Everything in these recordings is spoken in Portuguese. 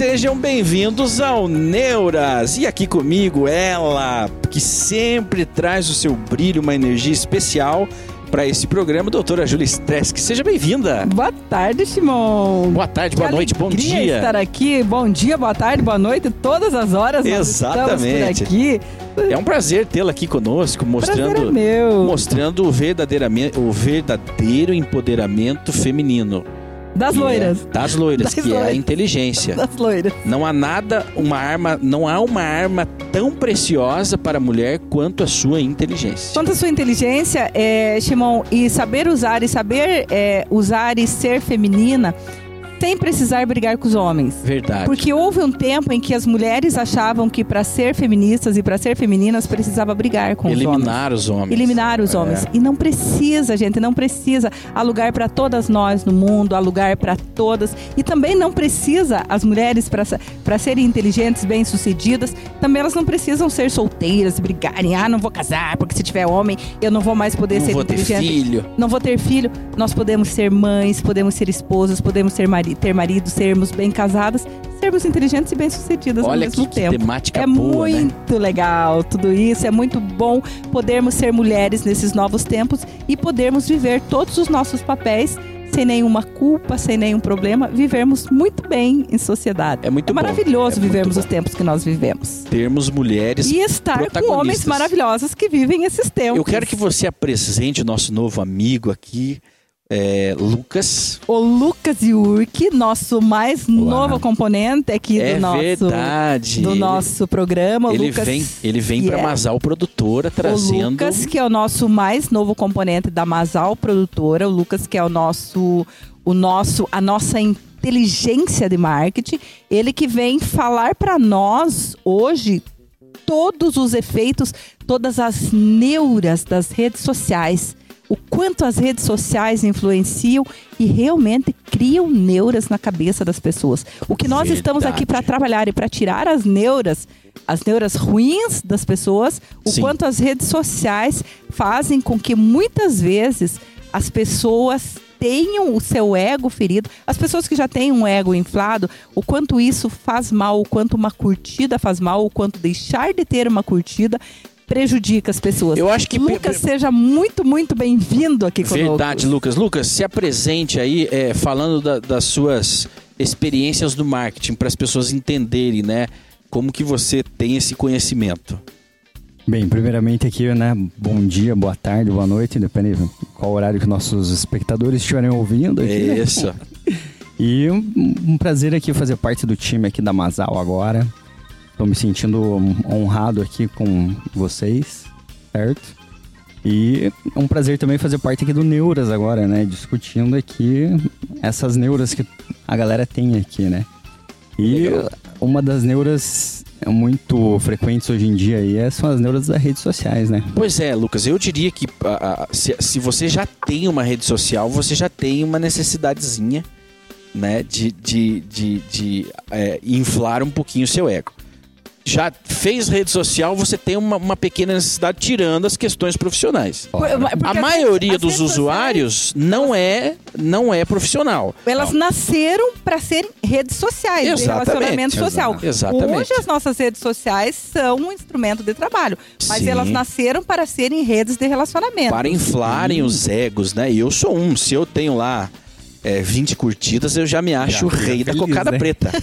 sejam bem-vindos ao Neuras. E aqui comigo ela, que sempre traz o seu brilho, uma energia especial para esse programa, doutora Júlia Stresk. Seja bem-vinda. Boa tarde, Simão. Boa tarde, boa que noite, bom dia. estar aqui. Bom dia, boa tarde, boa noite, todas as horas. Exatamente. aqui. É um prazer tê-la aqui conosco, mostrando, é mostrando o, verdadeiramente, o verdadeiro empoderamento feminino. Das é- loiras. das loiras, Das que é a loiras. inteligência. Das loiras. Não há nada, uma arma, não há uma arma tão preciosa para a mulher quanto a sua inteligência. Quanto à sua inteligência, é, Shimon, e saber usar e saber é, usar e ser feminina sem precisar brigar com os homens. Verdade. Porque houve um tempo em que as mulheres achavam que para ser feministas e para ser femininas precisava brigar com os homens. Eliminar os homens. Eliminar os É. homens. E não precisa, gente, não precisa. Há lugar para todas nós no mundo, há lugar para todas. E também não precisa, as mulheres, para serem inteligentes, bem-sucedidas, também elas não precisam ser solteiras, brigarem. Ah, não vou casar, porque se tiver homem, eu não vou mais poder Não ser vou ter inteligente. filho. Não vou ter filho. Nós podemos ser mães, podemos ser esposas, podemos ser mari ter marido, sermos bem casadas, sermos inteligentes e bem-sucedidas ao mesmo que, tempo. temática É boa, né? muito legal tudo isso, é muito bom podermos ser mulheres nesses novos tempos e podermos viver todos os nossos papéis sem nenhuma culpa, sem nenhum problema, vivermos muito bem em sociedade. É muito bom. maravilhoso É muito vivermos bom. os tempos que nós vivemos. Termos mulheres. E estar com homens maravilhosos que vivem esses tempos. Eu quero que você apresente o nosso novo amigo aqui, é, Lucas. O Lucas Yurk, nosso mais novo componente aqui é do nosso verdade. do nosso programa. O Ele Lucas, vem, ele vem para Yeah. Masal Produtora O trazendo. Lucas, que é o nosso mais novo componente da Masal Produtora, o Lucas que é o nosso, o nosso, a nossa inteligência de marketing, ele que vem falar para nós hoje todos os efeitos, todas as neuras das redes sociais. O quanto as redes sociais influenciam e realmente criam neuras na cabeça das pessoas. O que nós estamos aqui para Verdade. trabalhar e para tirar as neuras, as neuras ruins das pessoas, o Sim. quanto as redes sociais fazem com que muitas vezes as pessoas tenham o seu ego ferido, as pessoas que já têm um ego inflado, o quanto isso faz mal, o quanto uma curtida faz mal, o quanto deixar de ter uma curtida prejudica as pessoas. Eu acho que Lucas, seja muito, muito bem-vindo aqui conosco. Verdade, Lucas. Lucas, se apresente aí é, falando da- das suas experiências do marketing para as pessoas entenderem, né? Como que você tem esse conhecimento. Bem, primeiramente aqui, né? Bom dia, boa tarde, boa noite, depende de qual horário que nossos espectadores estiverem ouvindo aqui. né? Isso. E um, um prazer aqui fazer parte do time aqui da Masal agora. Estou me sentindo honrado aqui com vocês, certo? E é um prazer também fazer parte aqui do Neuras agora, né? Discutindo aqui essas neuras que a galera tem aqui, né? E Legal. uma das neuras muito frequentes hoje em dia aí é- são as neuras das redes sociais, né? Pois é, Lucas, eu diria que ah, ah, se, se você já tem uma rede social, você já tem uma necessidadezinha, né, de, de, de, de, é, inflar um pouquinho o seu ego. Já fez rede social, você tem uma, uma pequena necessidade tirando as questões profissionais. Por- A as maioria redes- as dos usuários não é, não é profissional. Elas nasceram para serem redes sociais, de relacionamento social. Exatamente. Hoje as nossas redes sociais são um instrumento de trabalho, mas Sim. elas nasceram para serem redes de relacionamento. Para inflarem os egos, né? E eu sou um. Se eu tenho lá é, 20 curtidas, eu já me acho o rei da feliz, cocada né? preta.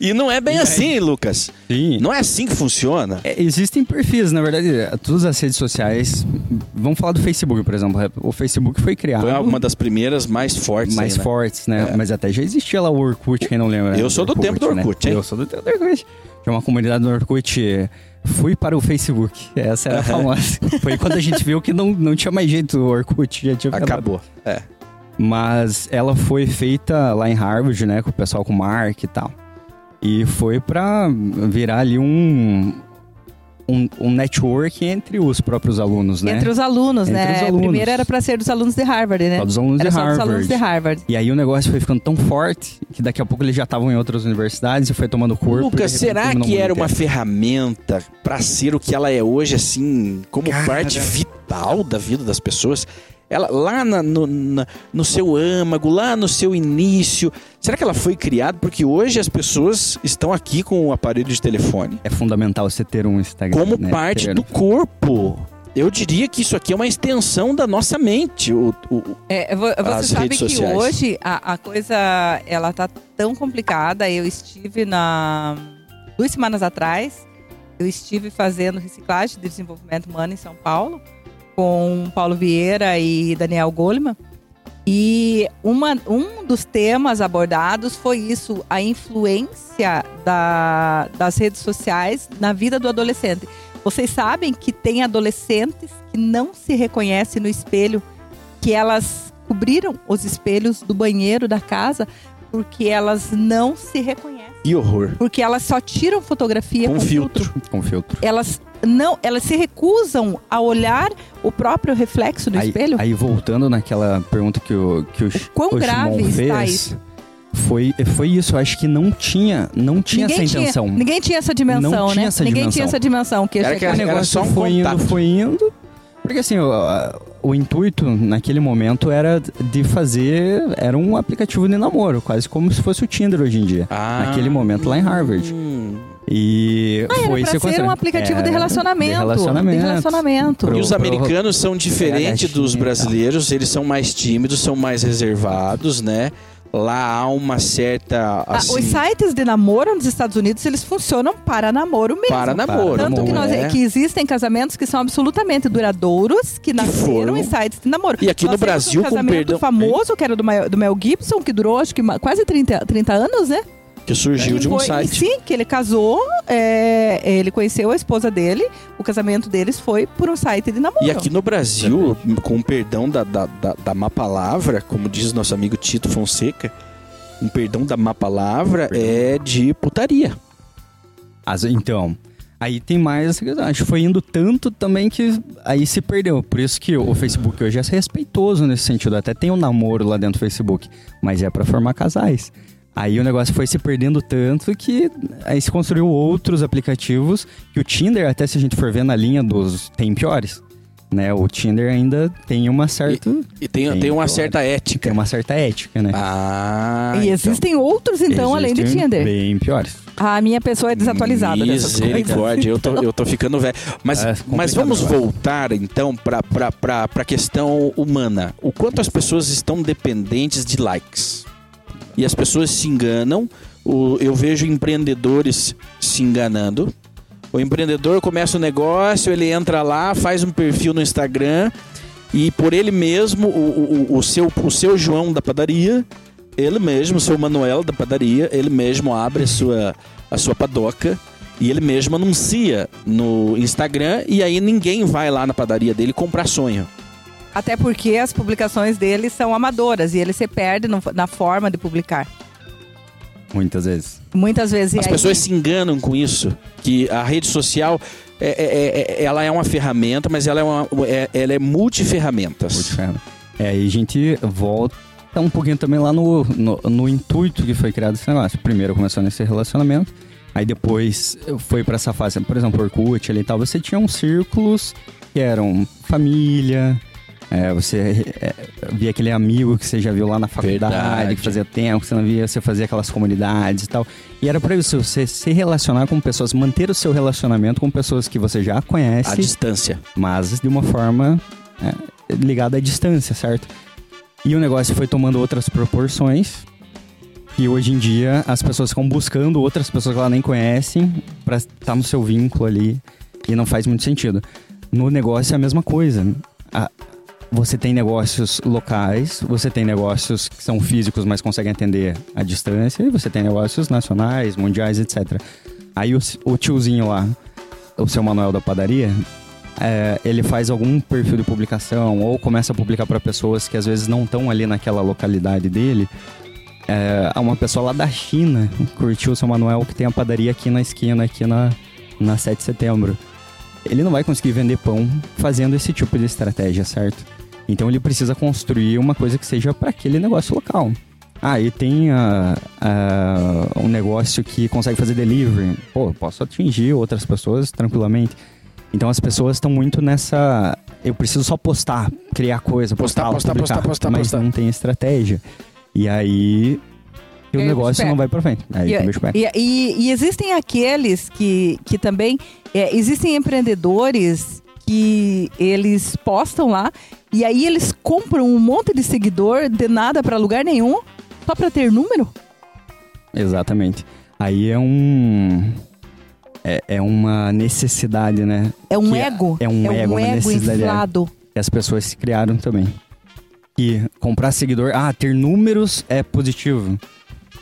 E não é bem assim, Lucas. Sim. Não é assim que funciona. É, existem perfis, na verdade, todas as redes sociais. Vamos falar do Facebook, por exemplo. O Facebook foi criado Foi uma das primeiras mais fortes. mais aí, né? fortes, né? É. Mas até já existia lá o Orkut, quem não lembra. né? Eu sou do tempo do Orkut, hein? Eu sou do tempo do Orkut. Tinha uma comunidade do Orkut. Fui para o Facebook. Essa era a famosa. Foi quando a gente viu que não, não tinha mais jeito o Orkut. Já tinha Acabou. É. Mas ela foi feita lá em Harvard, né? Com o pessoal com Mark e tal. E foi pra virar ali um, um, um network entre os próprios alunos, né? Entre os alunos, Entre né? os alunos. Primeiro era para ser dos alunos de Harvard, né? Só dos alunos era de só dos Harvard. alunos de Harvard. E aí o negócio foi ficando tão forte que daqui a pouco eles já estavam em outras universidades e foi tomando corpo. Lucas, será que era uma ferramenta pra ser o que ela é hoje, assim, como Cara. parte vital da vida das pessoas? Ela lá na- no, na- no seu âmago, lá no seu início, será que ela foi criada? Porque hoje as pessoas estão aqui com o aparelho de telefone É fundamental você ter um Instagram. como né? parte Ter- do corpo. Eu diria que isso aqui é uma extensão da nossa mente. O, o- É, vo- você As sabe redes que sociais. hoje a, a coisa ela tá tão complicada. Eu estive na duas semanas atrás, eu estive fazendo reciclagem de desenvolvimento humano em São Paulo com Paulo Vieira e Daniel Goleman. E uma, um dos temas abordados foi isso, a influência da- das redes sociais na vida do adolescente. Vocês sabem que tem adolescentes que não se reconhecem no espelho, que elas cobriram os espelhos do banheiro da casa porque elas não se reconhecem, que horror. porque elas só tiram fotografia Com com, filtro. filtro. Com filtro. Elas não, elas se recusam a olhar o próprio reflexo do Aí, espelho. aí voltando naquela pergunta que o, que o, quão o grave Shimon está fez, isso? Foi, foi isso. Eu acho que não tinha, não tinha essa intenção. Tinha, ninguém tinha essa dimensão, Não né? tinha essa ninguém dimensão. tinha essa dimensão que Era que o era negócio só um foi contato. indo, foi indo. Porque assim, o, o intuito naquele momento era de fazer. Era um aplicativo de namoro, quase como se fosse o Tinder hoje em dia. Ah. Naquele momento lá em Harvard. E Ah, foi pra ser um aplicativo de relacionamento. De relacionamento. De relacionamento. Pro- E os pro- americanos são diferentes dos tal. brasileiros, eles são mais tímidos, são mais reservados, né? Lá há uma certa. Ah, Assim, os sites de namoro nos Estados Unidos, eles funcionam para namoro mesmo. para namoro. Tanto que, nós, né? que existem casamentos que são absolutamente duradouros, que nasceram foram- em sites de namoro. E aqui Nós no Brasil, um com casamento perdão- famoso, que era do, Mel- do Mel Gibson, que durou acho que quase 30, 30 anos, né? Que surgiu de um Foi- site. Sim, que ele casou, é, ele conheceu a esposa dele, o casamento deles foi por um site de namoro. E aqui no Brasil, com perdão da, da, da, da má palavra, como diz nosso amigo Tito Fonseca, um perdão da má palavra é de putaria. As- então, aí tem mais essa questão. Acho que foi indo tanto também que aí se perdeu. Por isso que o Facebook hoje é respeitoso nesse sentido. Até tem um namoro lá dentro do Facebook, mas é pra formar casais. Aí o negócio foi se perdendo tanto que aí se construiu outros aplicativos que o Tinder, até se a gente for ver na linha dos tem piores, né? O Tinder ainda tem uma certa E tem, Tem tem uma pior. certa ética. tem uma certa ética, né? Ah, e então. existem outros, então, além do Existem Tinder. Bem piores. A minha pessoa é desatualizada. Misericórdia, eu tô, eu tô ficando velho. Mas, É mas vamos agora. voltar então pra, pra, pra, pra questão humana. O quanto as pessoas estão dependentes de likes. E as pessoas se enganam. O- eu vejo empreendedores se enganando. O empreendedor começa um negócio, ele entra lá, faz um perfil no Instagram e por ele mesmo, o, o, o, seu, o seu João da padaria, ele mesmo, o seu Manuel da padaria, ele mesmo abre a sua, a sua padoca e ele mesmo anuncia no Instagram e aí ninguém vai lá na padaria dele comprar sonho. Até porque as publicações dele são amadoras e ele se perde no- na forma de publicar. Muitas vezes. Muitas vezes. As aí- pessoas se enganam com isso, que a rede social é, é- é- ela é uma ferramenta, mas ela é, uma, é, ela é multiferramentas. É, aí a gente volta um pouquinho também lá no, no, no intuito que foi criado esse negócio. Primeiro começou nesse relacionamento, aí depois foi pra essa fase, por exemplo, Orkut ali e tal, você tinha uns círculos que eram família, é, você é, via aquele amigo que você já viu lá na faculdade, Verdade. que fazia tempo que você não via, você fazia aquelas comunidades e tal. E era pra isso, você se relacionar com pessoas, manter o seu relacionamento com pessoas que você já A conhece, distância. mas de uma forma é, ligada à distância, certo? E o negócio foi tomando outras proporções. E hoje em dia as pessoas ficam buscando outras pessoas que ela nem conhecem pra estar no seu vínculo ali. E não faz muito sentido. No negócio é a mesma coisa. A- você tem negócios locais, você tem negócios que são físicos, mas conseguem atender à distância, e você tem negócios nacionais, mundiais, etc. Aí o, o tiozinho lá, o seu Manuel da padaria, é, ele faz algum perfil de publicação ou começa a publicar para pessoas que às vezes não estão ali naquela localidade dele. É, uma pessoa lá da China curtiu o seu Manuel que tem a padaria aqui na esquina, aqui na, na 7 de setembro. Ele não vai conseguir vender pão fazendo esse tipo de estratégia, certo? Então ele precisa construir uma coisa que seja para aquele negócio local. Ah, e tem ah, ah, um negócio que consegue fazer delivery. Pô, eu posso atingir outras pessoas tranquilamente. Então as pessoas estão muito nessa eu preciso só postar, criar coisa, Postar, postar, postar, publicar, postar, postar, mas postar. não tem estratégia. E aí o E o negócio não vai pra frente. Aí E, o bicho pega. e- e- e existem aqueles que, que também. é, existem empreendedores que eles postam lá e aí eles compram um monte de seguidor de nada pra lugar nenhum, só pra ter número. Exatamente. Aí é um. É, é uma necessidade, né? É um Que é- ego. é um ego, uma ego necessidade, é. inflado. Que as pessoas se criaram também. Que comprar seguidor, ah, ter números é positivo,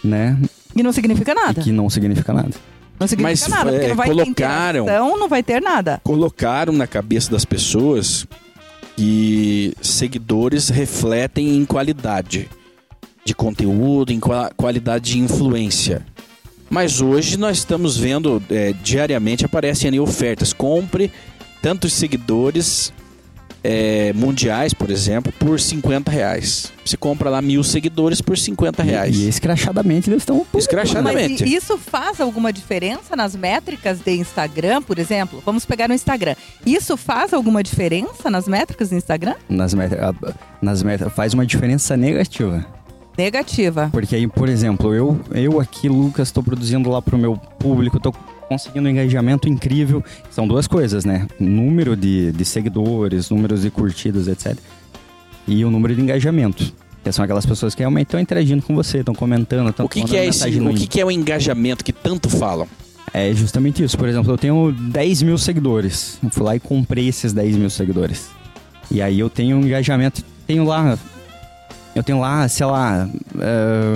né? E não significa nada. E que não significa nada. Não significa Mas, nada, porque é, não vai colocaram- ter interação, não vai ter nada. Colocaram na cabeça das pessoas que seguidores refletem em qualidade de conteúdo, em qua- qualidade de influência. Mas hoje nós estamos vendo, é, diariamente aparecem ali ofertas. Compre tantos seguidores é, mundiais, por exemplo, por 50 reais. Você compra lá mil seguidores por 50 reais. E, e escrachadamente eles estão. Escrachadamente. Mas isso faz alguma diferença nas métricas de Instagram, por exemplo? Vamos pegar no Instagram. Isso faz alguma diferença nas métricas do Instagram? Nas metas, nas metas. Faz uma diferença negativa. Negativa. Porque aí, por exemplo, eu, eu aqui, Lucas, estou produzindo lá pro meu público, tô conseguindo um engajamento incrível. São duas coisas, né? Número de, de seguidores, números de curtidas, etc. E o número de engajamento. Que são aquelas pessoas que realmente estão interagindo com você, estão comentando, estão O que, que é esse, o que, que é o engajamento que tanto falam? É justamente isso. Por exemplo, eu tenho 10 mil seguidores. Eu fui lá e comprei esses 10 mil seguidores. E aí eu tenho um engajamento. Tenho lá. Eu tenho lá, sei lá, eh,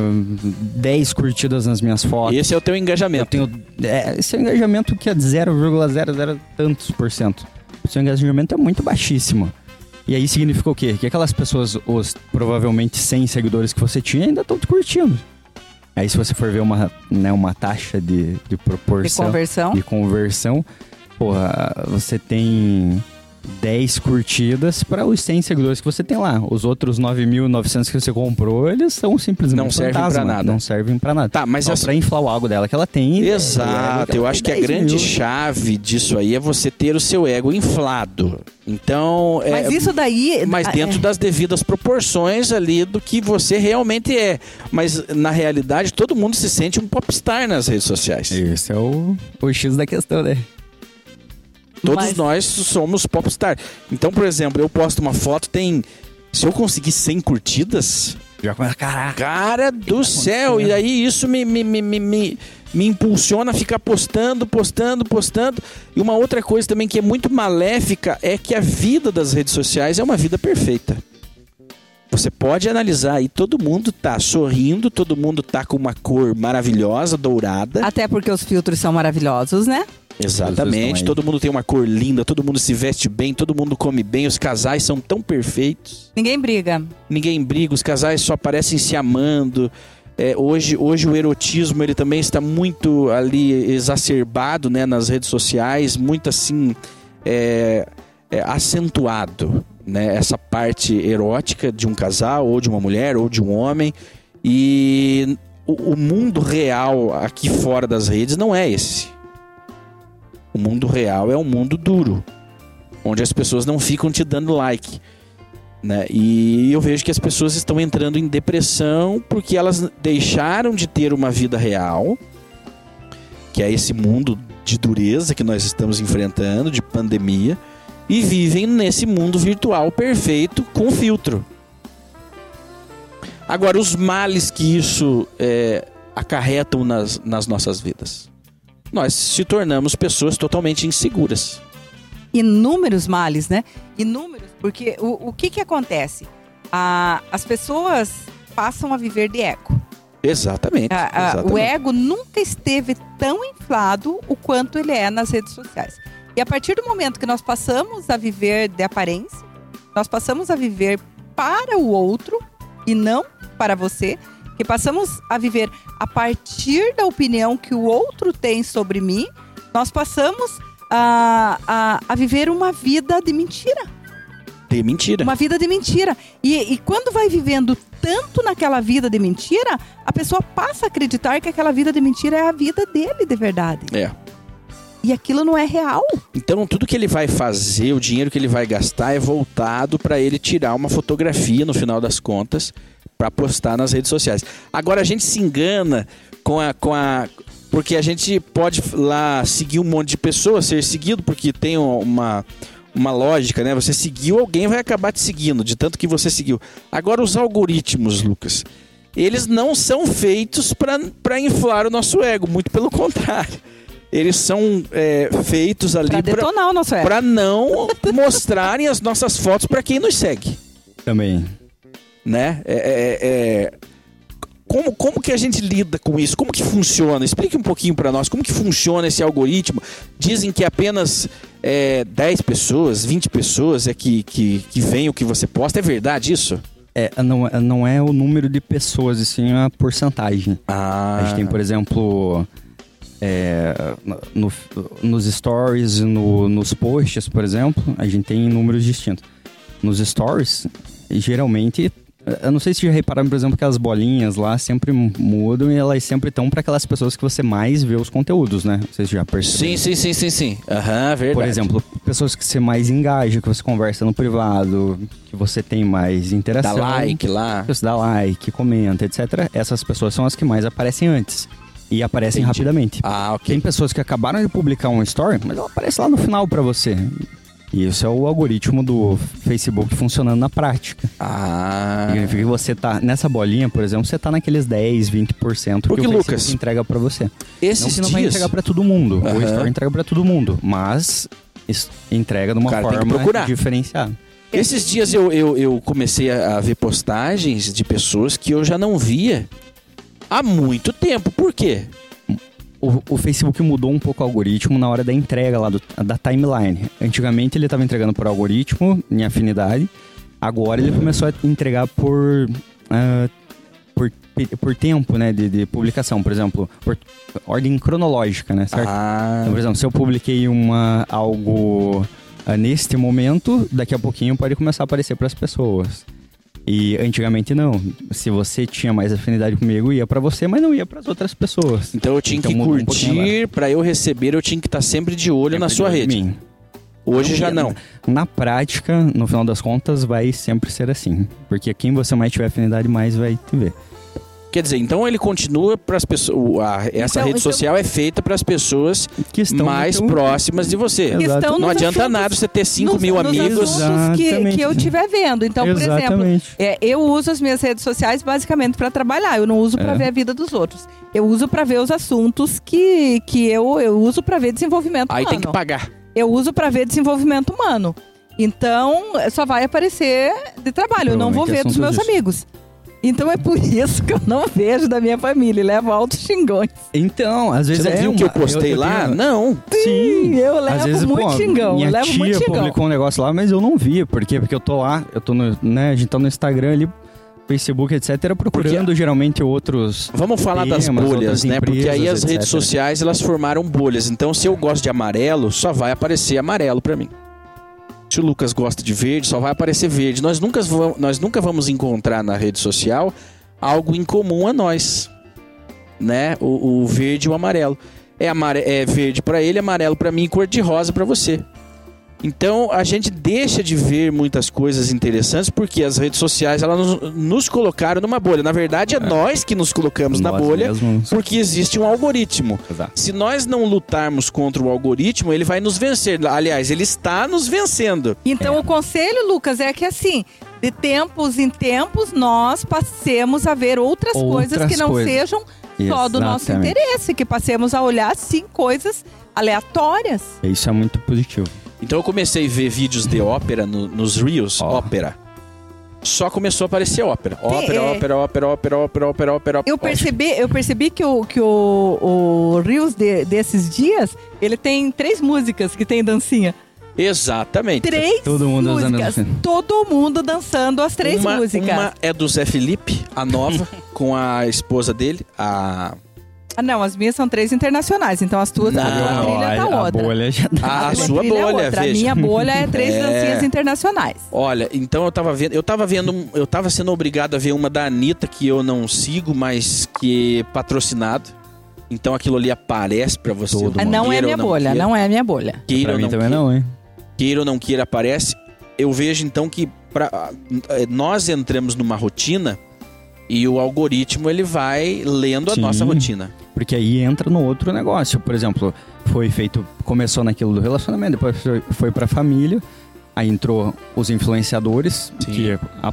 10 curtidas nas minhas fotos. Esse é o teu Eu engajamento. tenho. É, esse é um engajamento que é de 0,00 tantos por cento. O seu engajamento é muito baixíssimo. E aí significa o quê? Que aquelas pessoas, os provavelmente 100 seguidores que você tinha, ainda estão te curtindo. Aí se você for ver uma, né, uma taxa de, de De proporção conversão. de conversão, porra, você tem 10 curtidas para os 100 seguidores que você tem lá. Os outros 9.900 que você comprou, eles são simplesmente Não servem pra nada. Não servem para nada. Tá, mas Só essa- pra inflar o algo dela que ela tem. Exato, é, eu acho que a 10 grande mil. chave disso aí é você ter o seu ego inflado. Então, é, Mas isso daí. mas ah, dentro é. das devidas proporções ali do que você realmente é. Mas na realidade, todo mundo se sente um popstar nas redes sociais. Esse é o, o X da questão, né? Todos Mas- nós somos popstar. Então, por exemplo, eu posto uma foto, tem. Se eu conseguir 100 curtidas, Já começa, caraca. Cara do céu, e aí isso me, me, me, me, me, me impulsiona a ficar postando, postando, postando. E uma outra coisa também que é muito maléfica é que a vida das redes sociais é uma vida perfeita. Você pode analisar aí, todo mundo tá sorrindo, todo mundo tá com uma cor maravilhosa, dourada. Até porque os filtros são maravilhosos, né? Exatamente, todo mundo tem uma cor linda, todo mundo se veste bem, todo mundo come bem, os casais são tão perfeitos. Ninguém briga. ninguém briga, os casais só parecem se amando. É, hoje, hoje o erotismo ele também está muito ali exacerbado né, nas redes sociais, muito assim é, é, acentuado. Né, essa parte erótica de um casal, ou de uma mulher, ou de um homem. E o, o mundo real aqui fora das redes não é esse. O mundo real é um mundo duro, onde as pessoas não ficam te dando like né? E eu vejo que as pessoas estão entrando em depressão porque elas deixaram de ter uma vida real, que é esse mundo de dureza que nós estamos enfrentando, de pandemia, e vivem nesse mundo virtual perfeito com filtro. Agora, os males que isso é, acarretam nas, nas nossas vidas. Nós se tornamos pessoas totalmente inseguras. inúmeros males, né? Inúmeros, porque o, o que que acontece? Ah, as pessoas passam a viver de ego. Exatamente. Ah, exatamente. o ego nunca esteve tão inflado o quanto ele é nas redes sociais. E a partir do momento que nós passamos a viver de aparência, nós passamos a viver para o outro e não para você, passamos a viver a partir da opinião que o outro tem sobre mim, nós passamos a, a, a viver uma vida de mentira. De mentira. Uma vida de mentira. E, e quando vai vivendo tanto naquela vida de mentira, a pessoa passa a acreditar que aquela vida de mentira é a vida dele de verdade. É. E aquilo não é real. Então, tudo que ele vai fazer, o dinheiro que ele vai gastar é voltado para ele tirar uma fotografia no final das contas para postar nas redes sociais. Agora a gente se engana com a, com a porque a gente pode lá seguir um monte de pessoas, ser seguido porque tem uma uma lógica, né? Você seguiu, alguém vai acabar te seguindo, de tanto que você seguiu. Agora, os algoritmos, Lucas, eles não são feitos para inflar o nosso ego, muito pelo contrário. Eles são é, feitos ali para detonar o nosso ego. Para não mostrarem as nossas fotos para quem nos segue. Também. Né? É, é, é como, como que a gente lida com isso? Como que funciona? Explique um pouquinho para nós como que funciona esse algoritmo. Dizem que apenas é, 10 pessoas, 20 pessoas é que, que, que veem o que você posta. É verdade isso? É, não, não é o número de pessoas, e sim a porcentagem. Ah. A gente tem, por exemplo, é, no, nos stories, no, nos posts, por exemplo, a gente tem números distintos. Nos stories, geralmente eu não sei se já repararam, por exemplo, que as bolinhas lá sempre mudam e elas sempre estão para aquelas pessoas que você mais vê os conteúdos, né? Vocês já perceberam? Sim, sim, sim, sim, sim. Aham, uhum, verdade. Por exemplo, pessoas que você mais engaja, que você conversa no privado, que você tem mais interação. Dá like lá. Você dá like, comenta, etc. Essas pessoas são as que mais aparecem antes. E aparecem Entendi. rapidamente. Ah, ok. Tem pessoas que acabaram de publicar um story, mas ela aparece lá no final para você. E isso é o algoritmo do Facebook funcionando na prática. Ah. Significa que você tá nessa bolinha, por exemplo, você tá naqueles 10, 20% Porque, que o Lucas, Facebook entrega para você. Esses não que não dias... vai entregar para todo mundo. Uhum. O Store entrega para todo mundo, mas entrega de uma forma diferenciada. Esses dias eu, eu, eu comecei a, a ver postagens de pessoas que eu já não via há muito tempo. Por quê? O, o, Facebook mudou um pouco o algoritmo na hora da entrega lá do, da timeline. Antigamente ele estava entregando por algoritmo, em afinidade. Agora ele começou a entregar por, uh, por, por tempo né, de, de, publicação. Por exemplo, por ordem cronológica, né? Certo? Ah. Então, por exemplo, se eu publiquei uma, algo uh, neste momento, daqui a pouquinho pode começar a aparecer para as pessoas. E antigamente não. Se você tinha mais afinidade comigo, ia para você, mas não ia para as outras pessoas. Então eu tinha então, que curtir, um para eu receber, eu tinha que estar tá sempre de olho sempre na sua rede. Mim. Hoje já não. Na prática, no final das contas, vai sempre ser assim. Porque quem você mais tiver afinidade, mais vai te ver. Quer dizer, então ele continua para as pessoas. A, essa então, rede então, social é feita para as pessoas mais próximas de você. Não adianta assuntos, nada você ter 5 mil amigos. Que, que eu estiver vendo. Então, Exatamente. por exemplo, é, eu uso as minhas redes sociais basicamente para trabalhar. Eu não uso para é. ver a vida dos outros. Eu uso para ver os assuntos que, que eu, eu uso para ver desenvolvimento Aí humano. tem que pagar. Eu uso para ver desenvolvimento humano. Então, só vai aparecer de trabalho. Eu não vou ver dos meus disso. amigos. Então é por isso que eu não vejo da minha família, levo altos xingões. Então, às vezes Você não é viu uma... que eu postei eu, eu lá? Tenho... Não. Sim, eu levo às vezes, muito pô, xingão. Minha levo tia muito xingão. publicou um negócio lá, mas eu não vi. Por quê? Porque eu tô lá, eu tô no, né, a gente tá no Instagram ali, Facebook, etc, procurando Porque, geralmente outros. Vamos falar temas, das bolhas, né? Porque aí as etc. redes sociais elas formaram bolhas. Então, se eu gosto de amarelo, só vai aparecer amarelo para mim se o Lucas gosta de verde, só vai aparecer verde. Nós nunca, nós nunca vamos encontrar na rede social algo em comum a nós, né? O, o verde e o amarelo. É, amare é verde para ele, amarelo para mim e cor de rosa para você. Então a gente deixa de ver muitas coisas interessantes porque as redes sociais elas nos, nos colocaram numa bolha. Na verdade, é, é. nós que nos colocamos nós na bolha mesmos. porque existe um algoritmo. Exato. Se nós não lutarmos contra o algoritmo, ele vai nos vencer. Aliás, ele está nos vencendo. Então é. o conselho, Lucas, é que assim, de tempos em tempos nós passemos a ver outras, outras coisas que não coisas. sejam só do nosso interesse, que passemos a olhar sim coisas aleatórias. Isso é muito positivo. Então eu comecei a ver vídeos de ópera no, nos Reels, oh. ópera. Só começou a aparecer ópera. Ópera, é... ópera, ópera, ópera, ópera, ópera, ópera. Eu percebi, eu percebi que o, que o, o Reels de, desses dias, ele tem três músicas que tem dancinha. Exatamente. Três Todo mundo músicas. Todo mundo dançando as três uma, músicas. Uma é do Zé Felipe, a nova, com a esposa dele, a ah, não, as minhas são três internacionais, então as tuas, não, a tua trilha tá a outra. Bolha já tá. A, a sua bolha, é. Veja. A minha bolha é três é... dancinhas internacionais. Olha, então eu tava vendo, eu tava vendo, eu tava sendo obrigado a ver uma da Anitta que eu não sigo, mas que é patrocinado. Então aquilo ali aparece pra você. Todo Ah, mundo. Não é minha não bolha, queira. não é minha bolha. Queira Pra ou mim não também queira. não, hein? queira ou não queira aparece. Eu vejo então que pra, eh, nós entramos numa rotina e o algoritmo ele vai lendo a Sim. nossa rotina. Porque aí entra no outro negócio. Por exemplo, foi feito, começou naquilo do relacionamento, depois foi, foi pra família, aí entrou os influenciadores, Sim. que há,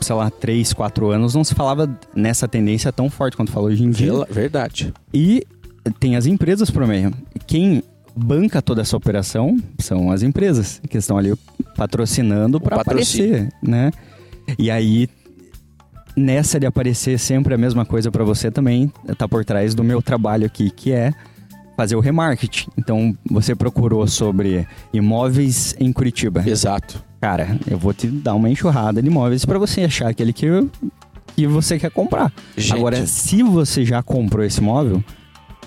sei lá, 3, 4 anos não se falava nessa tendência tão forte quanto falou hoje em dia. Verdade. E tem as empresas pro meio. Quem banca toda essa operação são as empresas que estão ali patrocinando para aparecer, né? E aí nessa de aparecer sempre a mesma coisa para você também tá por trás do meu trabalho aqui, que é fazer o remarketing. Então, você procurou sobre imóveis em Curitiba. Exato. Cara, eu vou te dar uma enxurrada de imóveis para você achar aquele que, que você quer comprar. Gente, Agora, se você já comprou esse imóvel,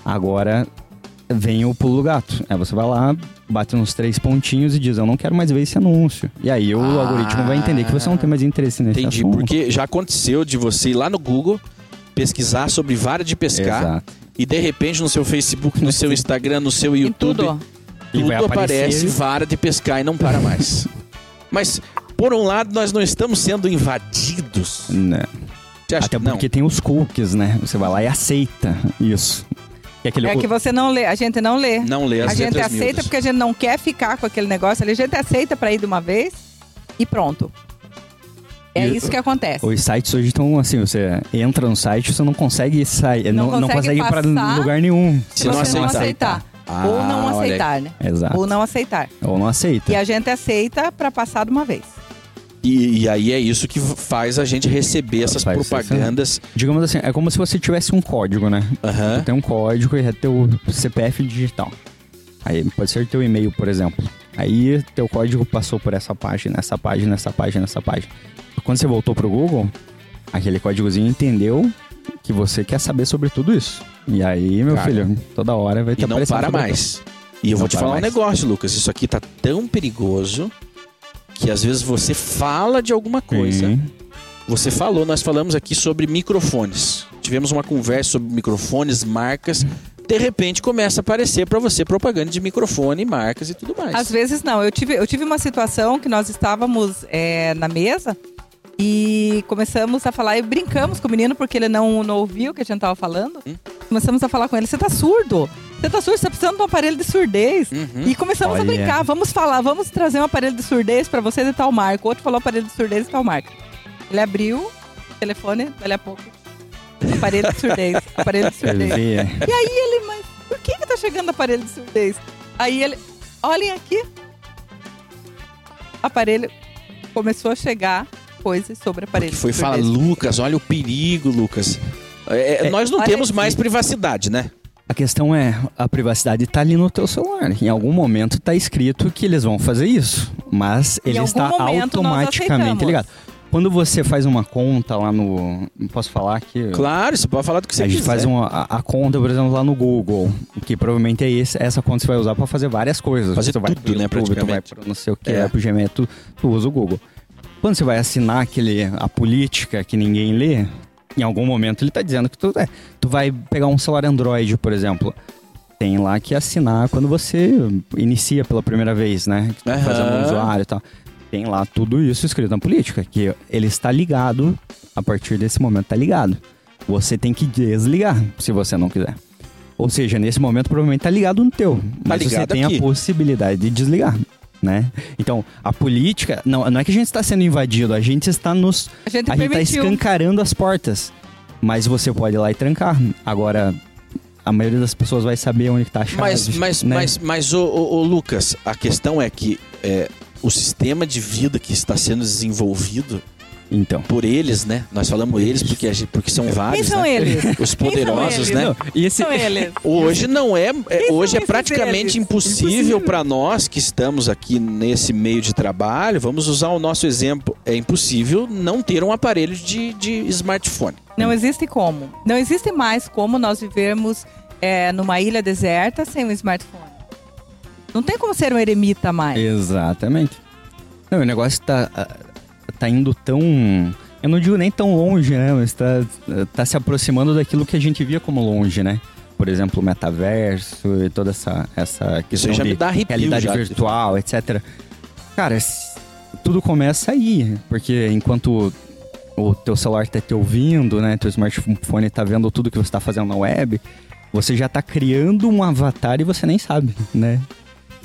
agora vem o pulo do gato. Aí você vai lá, bate nos três pontinhos e diz, eu não quero mais ver esse anúncio. E aí o Ah. algoritmo vai entender que você não tem mais interesse nesse entendi. assunto. Porque já aconteceu de você ir lá no Google, pesquisar sobre vara de pescar Exato. e de repente no seu Facebook, no seu Instagram, no seu YouTube, tudo. E tudo vai aparecer- aparece vara de pescar e não para mais. Mas, por um lado, nós não estamos sendo invadidos. Né? Você acha Até que não? porque tem os cookies, né? Você vai lá e aceita isso. E aquele É que você não lê, a gente não lê. Não lê as a gente aceita miúdas. porque a gente não quer ficar com aquele negócio ali. A gente aceita pra ir de uma vez e pronto. É E- isso que acontece. Os sites hoje estão assim, você entra no site, você não consegue sair, Não não, não consegue consegue ir pra passar lugar nenhum. Se Se não você não aceitar. aceitar. Ah, Ou não aceitar, né? Exato. Ou não aceitar. Ou não aceita. E a gente aceita pra passar de uma vez. E, e aí é isso que faz a gente receber essas propagandas. Digamos assim, é como se você tivesse um código, né? Aham. Tem um código e é teu CPF digital. Aí pode ser teu e-mail, por exemplo. Aí teu código passou por essa página, essa página, essa página, essa página. Quando você voltou pro Google, aquele códigozinho entendeu que você quer saber sobre tudo isso. E aí, meu Cara, filho, toda hora vai ter E não para mais. E eu Não vou te falar um mais. negócio, Lucas. Isso aqui tá tão perigoso que às vezes você fala de alguma coisa. Você falou, nós falamos aqui sobre microfones. Tivemos uma conversa sobre microfones, marcas. De repente começa a aparecer pra você propaganda de microfone, marcas e tudo mais. Às vezes não. Eu tive, eu tive uma situação que nós estávamos é, na mesa e começamos a falar e brincamos com o menino porque ele não, não ouviu o que a gente estava falando. Hum. Começamos a falar com ele: você tá surdo? Você tá surdo? Você tá precisando de um aparelho de surdez. Uhum. E começamos a Olha. brincar, vamos falar, vamos trazer um aparelho de surdez pra você de tal marca. O outro falou aparelho de surdez de tal marca. Ele abriu o telefone, dali a pouco. Aparelho de surdez, aparelho de surdez. E aí ele, mas por que que tá chegando aparelho de surdez? Aí ele, olhem aqui. Aparelho, começou a chegar coisas sobre aparelho foi falar. Lucas, olha o perigo, Lucas. É, É, nós não temos aqui. mais privacidade, né? A questão é, a privacidade tá ali no teu celular. Em algum momento tá escrito que eles vão fazer isso, mas ele está automaticamente ligado. Quando você faz uma conta lá no, posso falar aqui, Claro, você pode falar do que você a gente quiser. faz uma, a, a conta, por exemplo, lá no Google, que provavelmente é esse, essa conta que você vai usar para fazer várias coisas. Fazer vai tudo, pro né, YouTube, tu vai praticamente. pro não sei o que, É. vai pro Gmail, tu, tu usa o Google. Quando você vai assinar aquele, a política que ninguém lê, em algum momento ele tá dizendo que tu, é, tu vai pegar um celular Android, por exemplo. Tem lá que assinar quando você inicia pela primeira vez, né? Que tu tá Aham. fazendo um usuário e tal. Tem lá tudo isso escrito na política, que ele está ligado, a partir desse momento tá ligado. Você tem que desligar, se você não quiser. Ou seja, nesse momento provavelmente tá ligado no teu. Mas você tem aqui. a possibilidade de desligar, né? Então, a política... Não, não é que a gente está sendo invadido, a gente está nos... A gente A gente tá permitiu. escancarando as portas. Mas você pode ir lá e trancar. Agora, a maioria das pessoas vai saber onde que tá a chave. Mas, mas, né? mas, mas ô, ô, ô, Lucas, a questão é que é, o sistema de vida que está sendo desenvolvido Então. por eles, né? Nós falamos eles porque, a gente- porque são Quem vários, são né? eles? Os poderosos, eles? né? Não, e esse... São eles. Hoje não é, é- Quem hoje é praticamente eles? impossível Impossível. para nós que estamos aqui nesse meio de trabalho. Vamos usar o nosso exemplo. É impossível não ter um aparelho de, de smartphone. Não existe como. Não existe mais como nós vivermos é, numa ilha deserta sem um smartphone. Não tem como ser um eremita mais. Exatamente. Não, o negócio tá, ah, tá indo tão. Eu não digo nem tão longe, né? Mas tá, tá se aproximando daquilo que a gente via como longe, né? por exemplo, o metaverso e toda essa, essa questão de realidade já. virtual, etc. Cara, tudo começa aí, porque enquanto o teu celular tá te ouvindo, né, teu smartphone tá vendo tudo que você tá fazendo na web, você já tá criando um avatar e você nem sabe, né?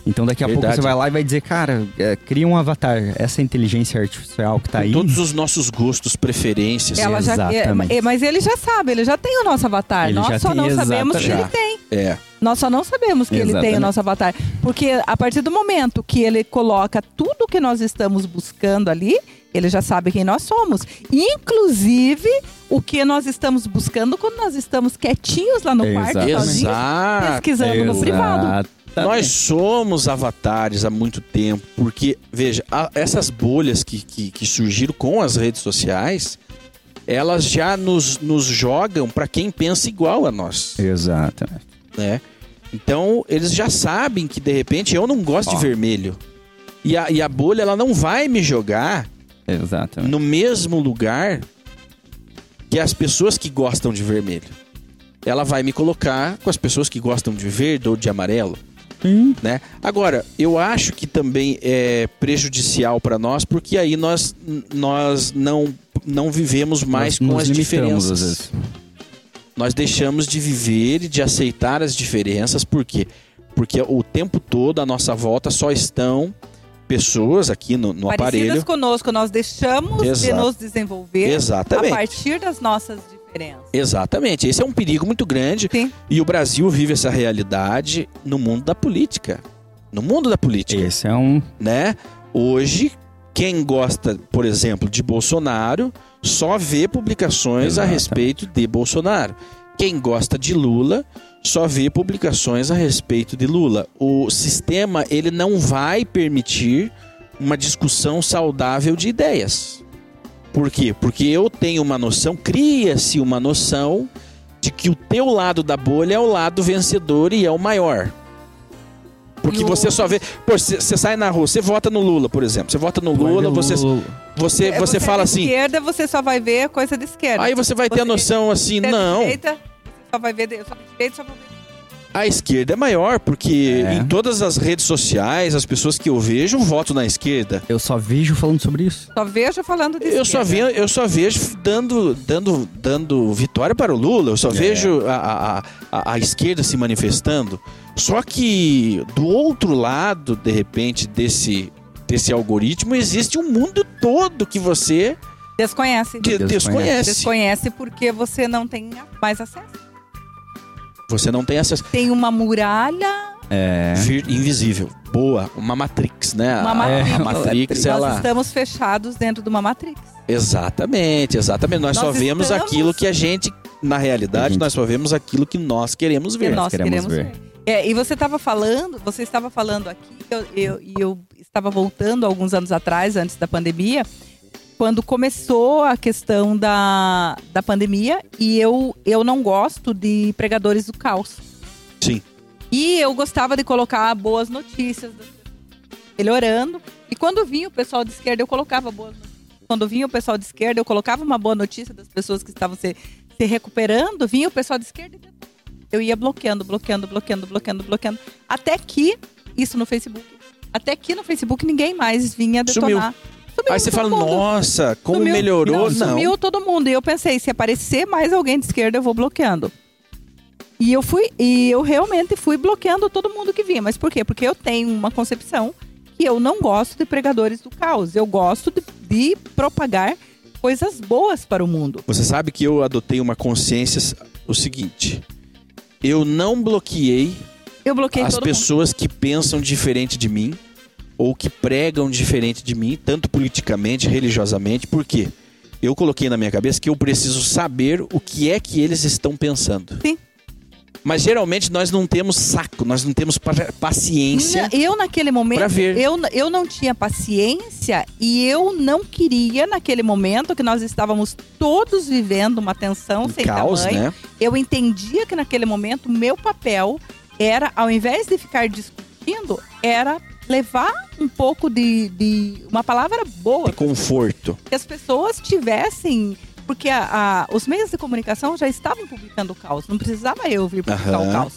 Então daqui a pouco Verdade. você vai lá e vai dizer, cara, é, cria um avatar, essa inteligência artificial que tá aí. Todos os nossos gostos, preferências. Ela já, Exatamente. é, mas ele já sabe, ele já tem o nosso avatar. Ele Nós já só tem, não sabemos que ele exatamente. tem. É. Nós só não sabemos que ele tem o Exatamente. nosso avatar. Porque a partir do momento que ele coloca tudo que nós estamos buscando ali, ele já sabe quem nós somos. Inclusive, o que nós estamos buscando quando nós estamos quietinhos lá no quarto, Exatamente. sozinhos, Exato. pesquisando no privado. Nós somos avatares há muito tempo, porque, veja, a- essas bolhas que, que, que surgiram com as redes sociais, elas já nos, nos jogam para quem pensa igual a nós, Exatamente. né? Então, eles já sabem que, de repente, eu não gosto Ó. de vermelho. E a, e a bolha, ela não vai me jogar Exatamente. no mesmo lugar que as pessoas que gostam de vermelho. Ela vai me colocar com as pessoas que gostam de verde ou de amarelo Sim. né? Agora, eu acho que também é prejudicial para nós, porque aí nós, nós não, não vivemos mais Nós com as diferenças. às vezes. Nós deixamos de viver e de aceitar as diferenças, por quê? Porque o tempo todo à nossa volta só estão pessoas aqui no, no Parecidas aparelho. conosco, nós deixamos de Exato. nos desenvolver Exatamente. a partir das nossas diferenças. Exatamente. Esse é um perigo muito grande. Sim. E o Brasil vive essa realidade no mundo da política. No mundo da política. Esse é um. né? Hoje, quem gosta, por exemplo, de Bolsonaro, só vê publicações a Exatamente. respeito de Bolsonaro. Quem gosta de Lula, só vê publicações a respeito de Lula. O sistema, ele não vai permitir uma discussão saudável de ideias. Por quê? Porque eu tenho uma noção, cria-se uma noção de que o teu lado da bolha é o lado vencedor e é o maior. Porque o- você só vê. Pô, você você sai na rua, você vota no Lula, por exemplo. Você vota no Lula, você, você, É, você fala é assim. esquerda, você só vai ver coisa de esquerda. Aí você vai ter a Você- noção assim, Você é não. direita, você só vai ver. Eu sou de direita, só vou ver. A esquerda é maior, porque É. em todas as redes sociais, as pessoas que eu vejo votam na esquerda. Eu só vejo falando sobre isso. Só vejo falando de Eu só, vi, eu só vejo dando, dando, dando vitória para o Lula, eu só vejo a, a, a, a esquerda se manifestando. Só que do outro lado, de repente, desse, desse algoritmo, existe um mundo todo que você Desconhece. de- Desconhece. desconhece. Desconhece porque você não tem mais acesso. Você não tem essa Tem uma muralha. É. invisível. Boa, uma Matrix, né? Uma A- Matrix. A Matrix, Nós ela. estamos fechados dentro de uma Matrix. Exatamente, exatamente. Nós, Nós só vemos estamos- aquilo que a gente, na realidade, nós só vemos aquilo que nós queremos que ver. nós queremos queremos, ver. ver. É, e você estava falando, você estava falando aqui, eu, eu, e eu estava voltando alguns anos atrás, antes da pandemia, quando começou a questão da, da pandemia, e eu, eu não gosto de pregadores do caos. Sim. E eu gostava de colocar boas notícias, melhorando. E quando vinha o pessoal de esquerda, eu colocava boas notícias. Quando vinha o pessoal de esquerda, eu colocava uma boa notícia das pessoas que estavam se, se recuperando. Vinha o pessoal de esquerda e eu ia bloqueando, bloqueando, bloqueando, bloqueando, bloqueando. Até que, isso no Facebook, até que no Facebook ninguém mais vinha detonar. Sumiu Aí você fala, mundo. nossa, como Sumiu. melhorou? Não, Não. Sumiu todo mundo. E eu pensei, se aparecer mais alguém de esquerda, eu vou bloqueando. E eu fui, e eu realmente fui bloqueando todo mundo que vinha. Mas por quê? Porque eu tenho uma concepção que eu não gosto de pregadores do caos. Eu gosto de, de propagar coisas boas para o mundo. Você sabe que eu adotei uma consciência o seguinte. Eu não bloqueei Eu bloqueei as pessoas que pensam diferente de mim ou que pregam diferente de mim, tanto politicamente, religiosamente. Por quê? Eu coloquei na minha cabeça que eu preciso saber o que é que eles estão pensando. Sim. Mas geralmente nós não temos saco, nós não temos pa- paciência. Eu, naquele momento, ver. Eu, eu não tinha paciência e eu não queria, naquele momento que nós estávamos todos vivendo uma tensão Um sem caos, tamanho, né? eu entendia que naquele momento o meu papel era, ao invés de ficar discutindo, era levar um pouco de, de uma palavra boa, De conforto. que as pessoas tivessem porque a- a- os meios de comunicação já estavam publicando o caos. Não precisava eu vir publicar Aham. o caos.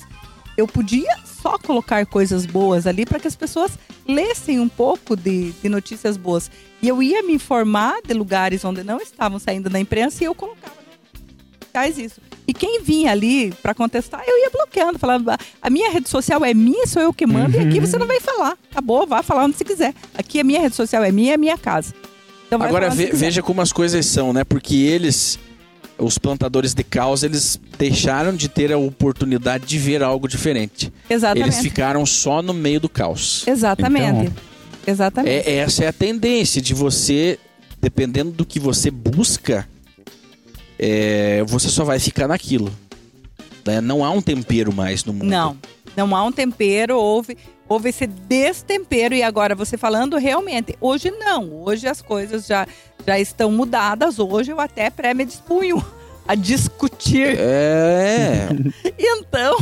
Eu podia só colocar coisas boas ali para que as pessoas lessem um pouco de, de notícias boas. E eu ia me informar de lugares onde não estavam saindo na imprensa e eu colocava faz isso. E quem vinha ali para contestar, eu ia bloqueando, falando: "Ah, a minha rede social é minha, sou eu que mando, e aqui você não vai falar. Acabou, vá falar onde você quiser. Aqui a minha rede social é minha, é minha casa. Então Agora ve- veja como as coisas são, né? Porque eles, os plantadores de caos, eles deixaram de ter a oportunidade de ver algo diferente. Exatamente. Eles ficaram só no meio do caos. Exatamente. Exatamente. É, essa é a tendência de você, dependendo do que você busca, é, você só vai ficar naquilo. né? Não há um tempero mais no mundo. Não, não há um tempero, houve, houve esse destempero. E agora, você falando realmente, hoje não. Hoje as coisas já, já estão mudadas. Hoje eu até pré-me dispunho a discutir. É. Então,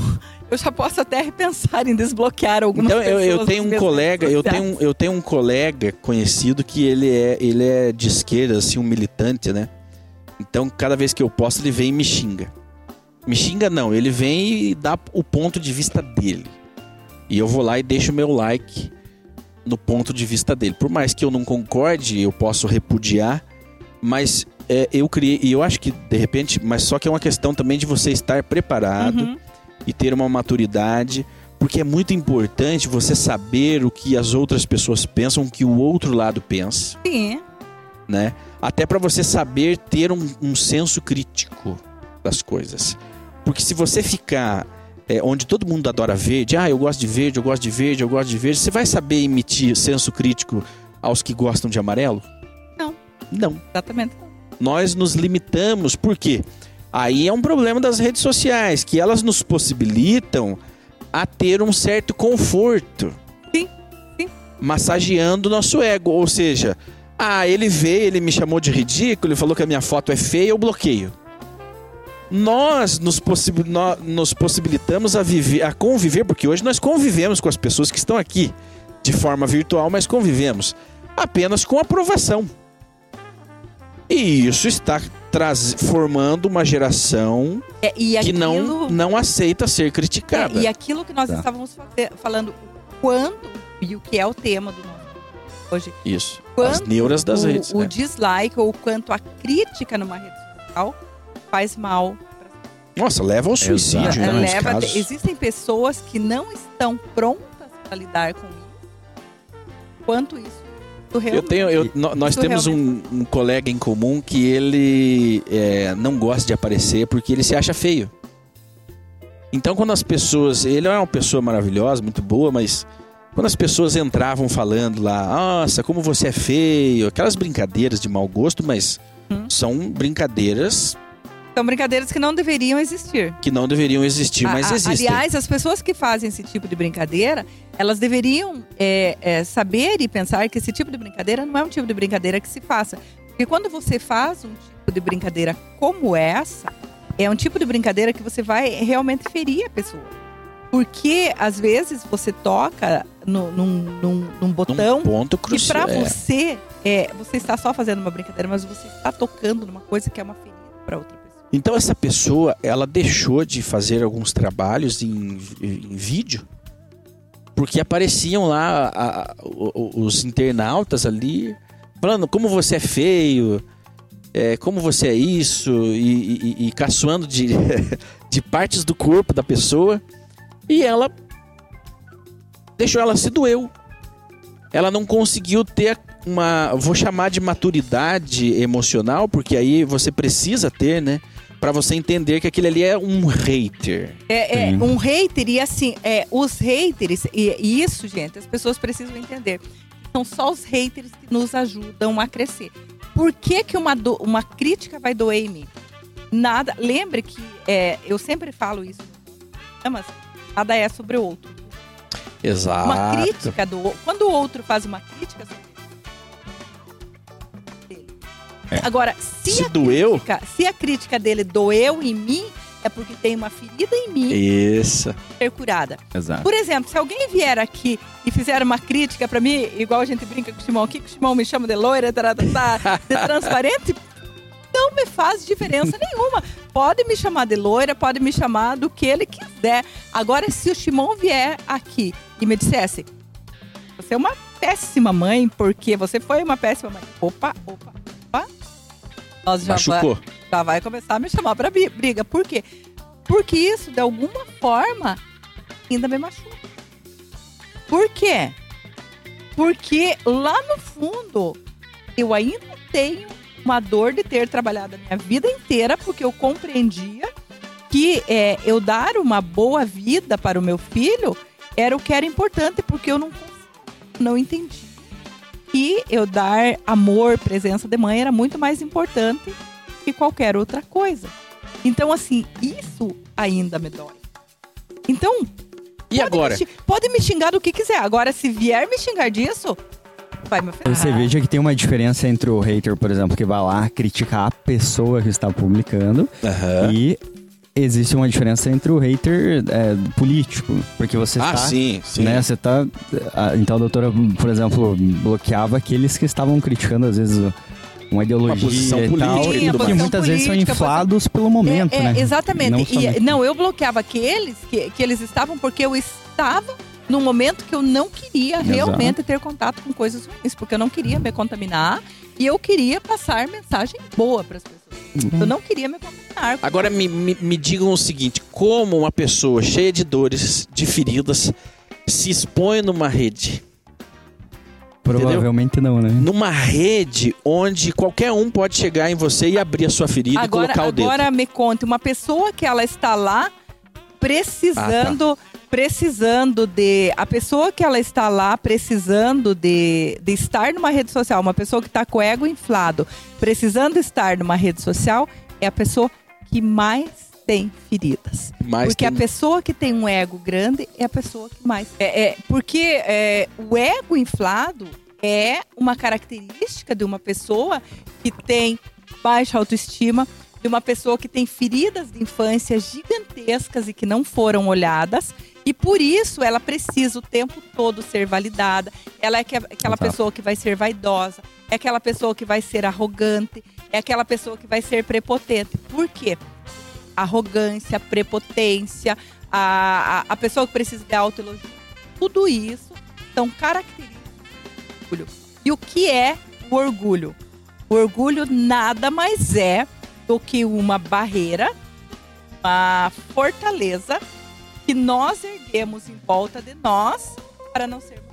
eu já posso até repensar em desbloquear algumas Então eu, eu tenho um colega, eu tenho, eu tenho um colega conhecido que ele é, ele é de esquerda, assim, um militante, né? Então cada vez que eu posto ele vem e me xinga. Me xinga não, ele vem e dá o ponto de vista dele. E eu vou lá e deixo o meu like no ponto de vista dele. Por mais que eu não concorde, eu posso repudiar, mas é, eu criei, e eu acho que de repente, mas só que é uma questão também de você estar preparado Uhum. e ter uma maturidade, porque é muito importante você saber o que as outras pessoas pensam, o que o outro lado pensa, Sim, né? Até para você saber ter um, um senso crítico das coisas. Porque se você ficar é, onde todo mundo adora verde, ah, eu gosto de verde, eu gosto de verde, eu gosto de verde, você vai saber emitir senso crítico aos que gostam de amarelo? Não. Não. exatamente. nós nos limitamos, por quê? Aí é um problema das redes sociais, que elas nos possibilitam a ter um certo conforto. Sim, sim. Massageando o nosso ego. Ou seja, ah, ele veio, ele me chamou de ridículo, ele falou que a minha foto é feia, eu bloqueio. Nós nos, possibi- nó- nos possibilitamos a, viver, a conviver, porque hoje nós convivemos com as pessoas que estão aqui de forma virtual, mas convivemos apenas com aprovação. E isso está formando uma geração É, e que não, aquilo- não aceita ser É, criticada. e aquilo que nós Tá. estávamos falando, quando, e o que é o tema do nosso hoje, Isso. As quanto neuras das o, redes. o né? dislike ou quanto a crítica numa rede social faz mal. Nossa, leva ao suicídio, Exato. né? Leva- casos. existem pessoas que não estão prontas para lidar com isso. Quanto isso? Eu tenho, eu- nó- nós Isso temos um, um colega em comum que ele é, não gosta de aparecer porque ele se acha feio. Então, quando as pessoas. Ele é uma pessoa maravilhosa, muito boa, mas quando as pessoas entravam falando lá, nossa, como você é feio, aquelas brincadeiras de mau gosto, mas Hum. são brincadeiras São brincadeiras que não deveriam existir. que não deveriam existir, mas A- a- existem. Aliás, as pessoas que fazem esse tipo de brincadeira, elas deveriam é, é, saber e pensar que esse tipo de brincadeira não é um tipo de brincadeira que se faça. Porque quando você faz um tipo de brincadeira como essa, é um tipo de brincadeira que você vai realmente ferir a pessoa. Porque, às vezes, você toca no- num, num- num botão Num ponto que crucial. pra é. você, é, você está só fazendo uma brincadeira, mas você está tocando numa coisa que é uma ferida para outra pessoa. Então essa pessoa, ela deixou de fazer alguns trabalhos em, em vídeo porque apareciam lá a- a- os internautas ali falando como você é feio, é, como você é isso e, e- e caçoando de, de partes do corpo da pessoa e ela deixou ela se doeu. Ela não conseguiu ter uma, vou chamar de maturidade emocional, porque aí você precisa ter, né? Pra você entender que aquele ali é um hater. É, é, um hater, e assim, é, os haters, e, e isso, gente, as pessoas precisam entender. São só os haters que nos ajudam a crescer. Por que, que uma, do- uma crítica vai doer em mim? Nada. Lembre que é, eu sempre falo isso. Mas nada é sobre o outro. Exato. Uma crítica do. Quando o outro faz uma crítica ele. Agora, se, Se a doeu? crítica, se a crítica dele doeu em mim, é porque tem uma ferida em mim Isso. ser curada. Exato. Por exemplo, se alguém vier aqui e fizer uma crítica pra mim, igual a gente brinca com o Simão aqui, que o Simão me chama de loira, tá, de transparente, não me faz diferença nenhuma. Pode me chamar de loira, pode me chamar do que ele quiser. Agora, se o Shimon vier aqui e me dissesse, você é uma péssima mãe, porque você foi uma péssima mãe. Opa, opa, opa. Nós já Machucou. vai, já vai começar a me chamar pra briga. Por quê? Porque isso, de alguma forma, ainda me machuca. Por quê? Porque lá no fundo, eu ainda tenho uma dor de ter trabalhado a minha vida inteira, porque eu compreendia que é, eu dar uma boa vida para o meu filho era o que era importante, porque eu não, não entendi. E eu dar amor, presença de mãe era muito mais importante que qualquer outra coisa. Então, assim, isso ainda me dói. Então, E agora? me pode me xingar do que quiser. Agora, se vier me xingar disso, vai me ofender. Você veja que tem uma diferença entre o hater, por exemplo, que vai lá criticar a pessoa que está publicando Aham. e existe uma diferença entre o hater é, político, porque você Ah, está sim, sim. né, você tá a- então a doutora, por exemplo, bloqueava aqueles que estavam criticando às vezes uma ideologia posição e política tal, tudo que muitas vezes são Política, inflados pelo momento, É, é, né? Exatamente. Não E- somente- Não, eu bloqueava aqueles que, que eles estavam porque eu estava num momento que eu não queria Exato. realmente ter contato com coisas ruins, porque eu não queria me contaminar e eu queria passar mensagem boa para as pessoas. Uhum. Eu não queria me contaminar. Agora me, me, me digam o seguinte: como uma pessoa cheia de dores, de feridas, se expõe numa rede? Provavelmente não, né? Numa rede onde qualquer um pode chegar em você e abrir a sua ferida agora, e colocar o dedo. agora me conte, uma pessoa que ela está lá precisando, Ah, precisando de. A pessoa que ela está lá precisando de, de estar numa rede social, uma pessoa que está com o ego inflado, precisando estar numa rede social, é a pessoa que mais tem feridas. Mas porque tem- a pessoa que tem um ego grande é a pessoa que mais. É, é- porque é, o ego inflado é uma característica de uma pessoa que tem baixa autoestima, de uma pessoa que tem feridas de infância gigantescas e que não foram olhadas. E por isso ela precisa o tempo todo ser validada. Ela é que- aquela Exato. pessoa que vai ser vaidosa, é aquela pessoa que vai ser arrogante, é aquela pessoa que vai ser prepotente. Por quê? arrogância, prepotência, a, a, a pessoa que precisa de autoelogio. Tudo isso são características do orgulho. E o que é o orgulho? O orgulho nada mais é do que uma barreira, uma fortaleza que nós erguemos em volta de nós para não sermos,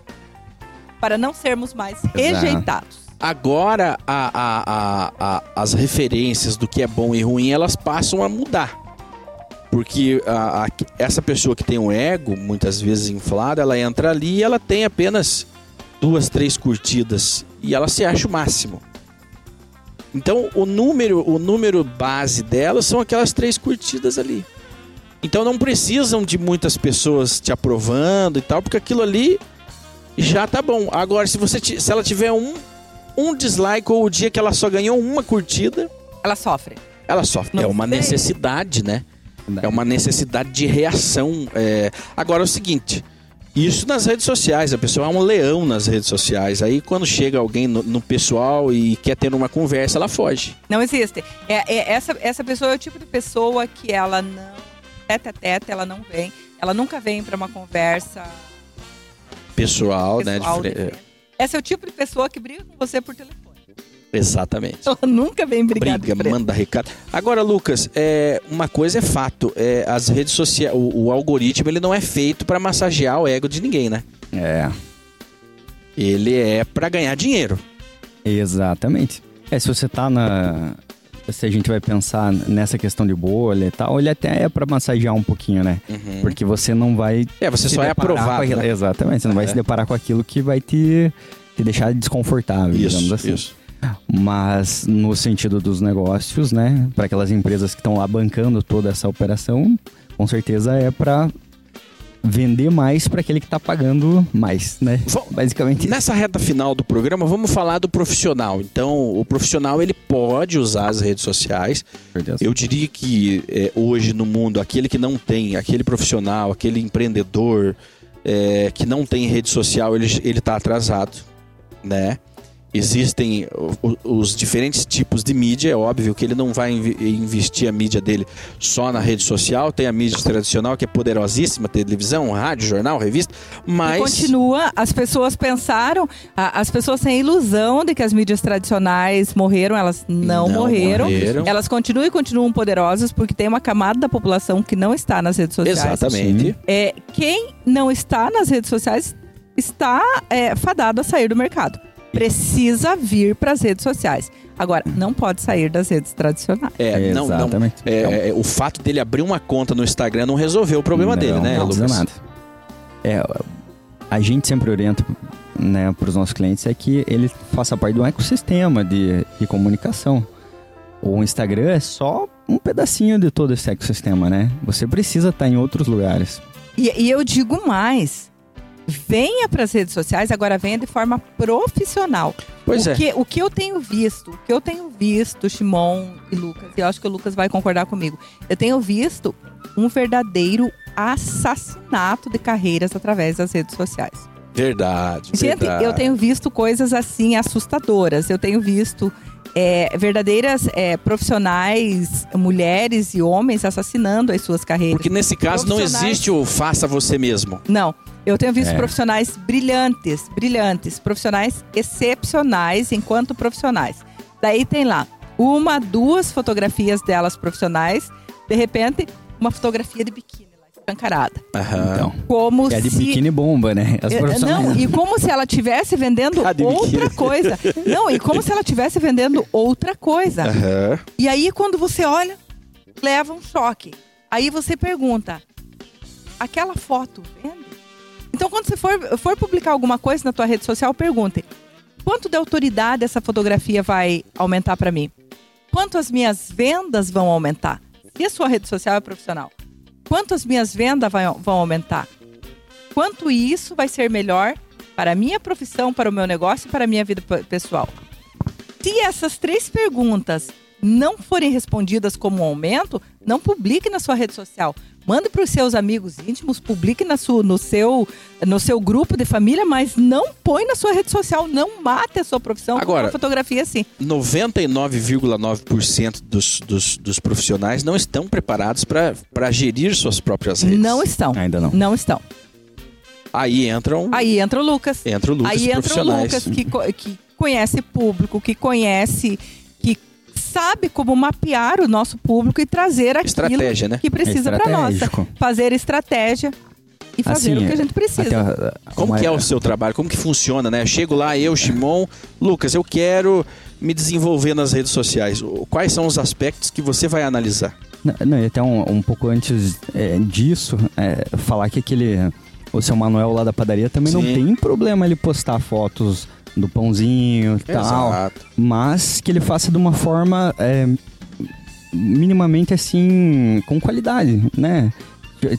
para não sermos mais rejeitados. Agora a- a- a- as referências do que é bom e ruim elas passam a mudar. Porque essa pessoa que tem um ego, muitas vezes inflado, ela entra ali e ela tem apenas duas, três curtidas e ela se acha o máximo. Então o número, o número base dela são aquelas três curtidas ali. Então não precisam de muitas pessoas te aprovando e tal, porque aquilo ali já tá bom. Agora, se você se ela tiver um, um dislike ou o dia que ela só ganhou uma curtida, Ela sofre. ela sofre. Não é uma necessidade, né? É uma necessidade de reação. é. Agora é o seguinte. Isso nas redes sociais, a pessoa é um leão nas redes sociais. Aí quando chega alguém no, no pessoal e quer ter uma conversa, ela foge. Não existe. É, é- essa, essa pessoa é o tipo de pessoa que ela não. Tete a tete, ela não vem. Ela nunca vem para uma conversa Pessoal, né? pessoal. frente. Essa é o tipo de pessoa que briga com você por telefone. Exatamente. Ela nunca vem brigar Briga, manda recado. Agora, Lucas, é, uma coisa é fato. É, as redes sociais, o, o algoritmo, ele não é feito para massagear o ego de ninguém, né? É, Ele é para ganhar dinheiro. exatamente. É, se você tá na. Se a gente vai pensar nessa questão de bolha e tal, ele até é pra massagear um pouquinho, né? Porque você não vai. É, você só é aprovado. aquilo- né? Exatamente, você não vai É. se deparar com aquilo que vai te, te deixar desconfortável, digamos Isso, assim. isso. Mas no sentido dos negócios, né? Para aquelas empresas que estão lá bancando toda essa operação, com certeza é para vender mais para aquele que tá pagando mais, né? Vam- Basicamente. Nessa reta final do programa, vamos falar do profissional. Então, o profissional ele pode usar as redes sociais. Eu diria que é, hoje no mundo, aquele que não tem, aquele profissional, aquele empreendedor é, que não tem rede social, ele, ele tá atrasado, né? Existem os diferentes tipos de mídia. É óbvio que ele não vai investir a mídia dele só na rede social. Tem a mídia tradicional que é poderosíssima, televisão, rádio, jornal, revista. E Mas continua, as pessoas pensaram, as pessoas têm a ilusão de que as mídias tradicionais morreram, elas não, Não morreram. morreram. Elas continuam e continuam poderosas porque tem uma camada da população que não está nas redes sociais. exatamente. É, quem não está nas redes sociais está é, fadado a sair do mercado. Precisa vir para as redes sociais. Agora, não pode sair das redes tradicionais. É, não, não. Exatamente. É, é, o fato dele abrir uma conta no Instagram não resolveu o problema Não, dele, né, não Lucas? nada. É, a gente sempre orienta né, para os nossos clientes é que ele faça parte de um ecossistema de, de comunicação. O Instagram é só um pedacinho de todo esse ecossistema, né? Você precisa estar em outros lugares. E, e eu digo mais. Venha para as redes sociais, agora venha de forma profissional. Pois o é. Que, o que eu tenho visto, o que eu tenho visto, Shimon e Lucas, e eu acho que o Lucas vai concordar comigo. Eu tenho visto um verdadeiro assassinato de carreiras através das redes sociais. Verdade, Gente, verdade. eu tenho visto coisas assim assustadoras. Eu tenho visto é, verdadeiras é, profissionais, mulheres e homens assassinando as suas carreiras. Porque nesse caso não existe o faça você mesmo. Não. Eu tenho visto É. profissionais brilhantes, brilhantes, profissionais excepcionais enquanto profissionais. Daí tem lá uma, duas fotografias delas profissionais, de repente, uma fotografia de biquíni lá, escancarada. Aham. Então, Como é de se. biquíni bomba, né? As É, profissionais. Não, e como se ela estivesse vendendo Ah, outra coisa. Não, e como se ela estivesse vendendo outra coisa. Aham. E aí, quando você olha, leva um choque. Aí você pergunta: aquela foto vende? Então, quando você for, for publicar alguma coisa na tua rede social, pergunte: quanto de autoridade essa fotografia vai aumentar para mim? Quanto as minhas vendas vão aumentar? Se a sua rede social é profissional, quanto as minhas vendas vai- vão aumentar? Quanto isso vai ser melhor para a minha profissão, para o meu negócio e para a minha vida pe- pessoal? Se essas três perguntas não forem respondidas como um aumento, não publique na sua rede social. Mande para os seus amigos íntimos, publique na sua, no, seu, no seu grupo de família, mas não põe na sua rede social. Não mate a sua profissão com Agora- uma fotografia assim. 99,9% dos, dos, dos profissionais não estão preparados para gerir suas próprias redes. Não estão. Ainda não. Não estão. Aí entram, Aí entra o Lucas. entra o Lucas Aí entra o. Lucas, que, que conhece público, que conhece, sabe como mapear o nosso público e trazer aquilo Estratégia, né? que precisa É para nossa. estratégico. Fazer estratégia e fazer Assim, o que a gente precisa. Até a- Como uma- que é o seu trabalho? Como que funciona, né? Eu chego lá, eu, Shimon, Lucas, eu quero me desenvolver nas redes sociais. Quais são os aspectos que você vai analisar? Não, Não, e até um, um pouco antes é, disso, é, falar que aquele. O seu Manuel lá da padaria também não Sim. tem problema ele postar fotos do pãozinho e tal. Mas que ele faça de uma forma é, minimamente assim, com qualidade, né?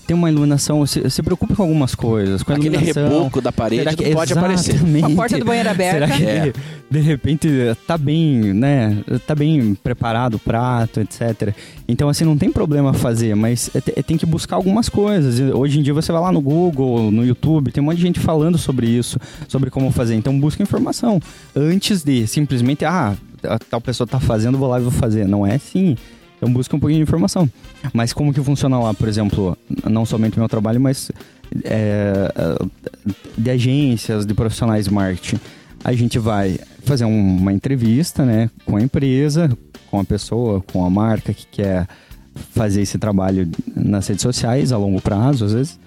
Tem uma iluminação, se, se preocupe com algumas coisas, com a Aquele iluminação. reboco da parede que- pode aparecer. A porta do banheiro aberta. Será que É. de, repente tá bem, né? Tá bem preparado o prato, etc. Então, assim, não tem problema fazer, mas é- é- tem que buscar algumas coisas. Hoje em dia você vai lá no Google, no YouTube, tem um monte de gente falando sobre isso, sobre como fazer. Então, busca informação antes de simplesmente, ah, a tal pessoa tá fazendo, vou lá e vou fazer. Não é assim. Então busca um pouquinho de informação. Mas como que funciona lá, por exemplo, não somente o meu trabalho, mas é, de agências, de profissionais de marketing. A gente vai fazer um- uma entrevista, né, com a empresa, com a pessoa, com a marca que quer fazer esse trabalho nas redes sociais a longo prazo, às vezes.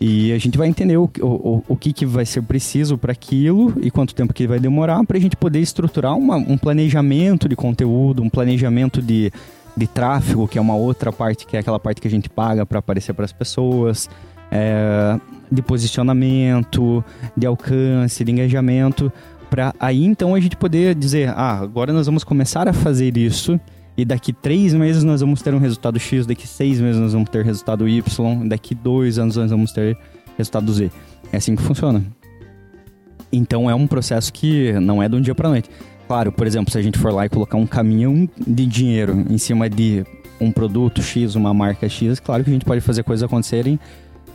E a gente vai entender o, o, o que, que vai ser preciso para aquilo e quanto tempo que vai demorar para a gente poder estruturar uma- um planejamento de conteúdo, um planejamento de, de tráfego, que é uma outra parte, que é aquela parte que a gente paga para aparecer para as pessoas, é, de posicionamento, de alcance, de engajamento, para aí então a gente poder dizer, ah, agora nós vamos começar a fazer isso e daqui três meses nós vamos ter um resultado X, daqui seis meses nós vamos ter resultado Y, daqui dois anos nós vamos ter resultado Z. É assim que funciona. Então é um processo que não é de um dia para noite. Claro, por exemplo, se a gente for lá e colocar um caminhão de dinheiro em cima de um produto X, uma marca X, claro que a gente pode fazer coisas acontecerem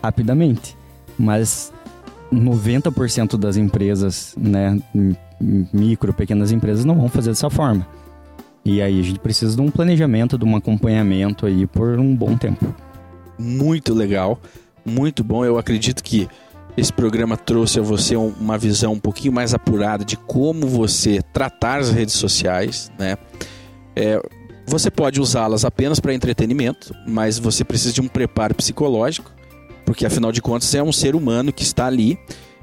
rapidamente. Mas 90% das empresas, né, micro, pequenas empresas não vão fazer dessa forma. E aí a gente precisa de um planejamento, de um acompanhamento aí por um bom tempo. Muito legal, muito bom. Eu acredito que esse programa trouxe a você uma visão um pouquinho mais apurada de como você tratar as redes sociais, né? É, você pode usá-las apenas para entretenimento, mas você precisa de um preparo psicológico, porque afinal de contas é um ser humano que está ali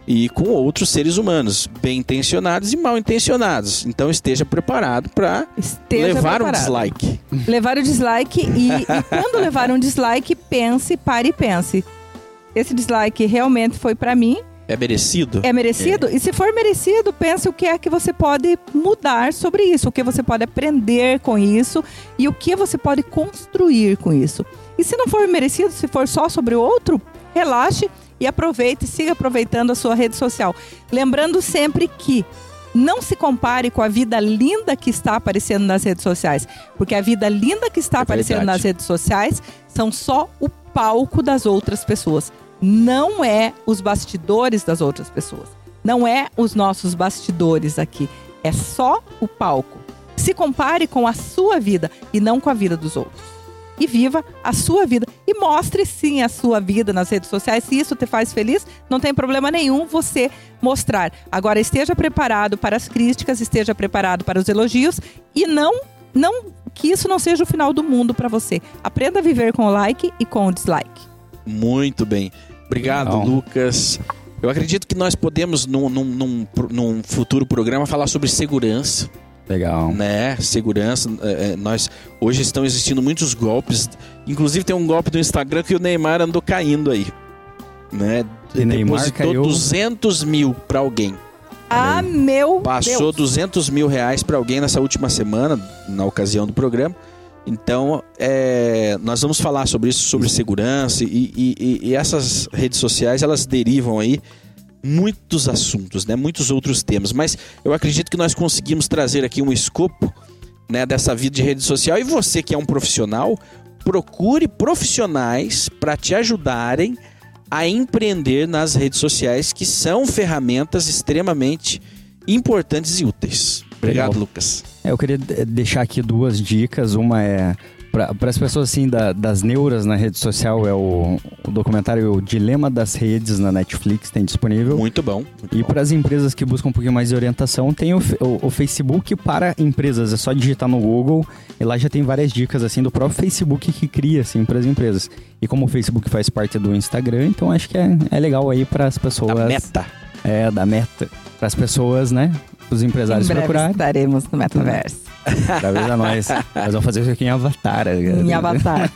e com outros seres humanos, bem intencionados e mal intencionados. Então esteja preparado para levar preparado. um dislike. Levar o dislike e, e quando levar um dislike, pense, pare e pense. Esse dislike realmente foi para mim. É merecido? É merecido? É. E se for merecido, pense o que é que você pode mudar sobre isso, o que você pode aprender com isso e o que você pode construir com isso. E se não for merecido, se for só sobre o outro, relaxe e aproveite, siga aproveitando a sua rede social. Lembrando sempre que não se compare com a vida linda que está aparecendo nas redes sociais, porque a vida linda que está é aparecendo verdade. nas redes sociais são só o palco das outras pessoas, não é os bastidores das outras pessoas. Não é os nossos bastidores aqui, é só o palco. Se compare com a sua vida e não com a vida dos outros e viva a sua vida. E mostre sim a sua vida nas redes sociais. Se isso te faz feliz, não tem problema nenhum você mostrar. Agora esteja preparado para as críticas, esteja preparado para os elogios e não não que isso não seja o final do mundo para você. Aprenda a viver com o like e com o dislike. Muito bem. Obrigado, Lucas. Eu acredito que nós podemos, num, num, num, num futuro programa, falar sobre segurança. Legal. Né? Segurança. É, é, nós hoje estão existindo muitos golpes. Inclusive tem um golpe do Instagram que o Neymar andou caindo aí. Né? E Neymar Depositou caiu... 200 mil para alguém. Ah, meu Passou Deus. 200 mil reais para alguém nessa última semana, na ocasião do programa. Então, é, nós vamos falar sobre isso, sobre segurança e, e, e essas redes sociais, elas derivam aí muitos assuntos, né? Muitos outros temas, mas eu acredito que nós conseguimos trazer aqui um escopo, né, dessa vida de rede social e você que é um profissional, procure profissionais para te ajudarem a empreender nas redes sociais, que são ferramentas extremamente importantes e úteis. Obrigado, Legal. Lucas. É, eu queria deixar aqui duas dicas. Uma é para as pessoas assim da, das neuras na rede social é o, o, documentário O Dilema das Redes na Netflix tem disponível muito bom muito e para as empresas que buscam um pouquinho mais de orientação tem o, o, o, Facebook para empresas é só digitar no Google e lá já tem várias dicas assim do próprio Facebook que cria assim para as empresas e como o Facebook faz parte do Instagram então acho que é, é legal aí para as pessoas da meta é da meta para as pessoas né os empresários em procurarem estaremos no metaverso Talvez a nós. Nós vamos fazer isso aqui em Avatar. Em Avatar.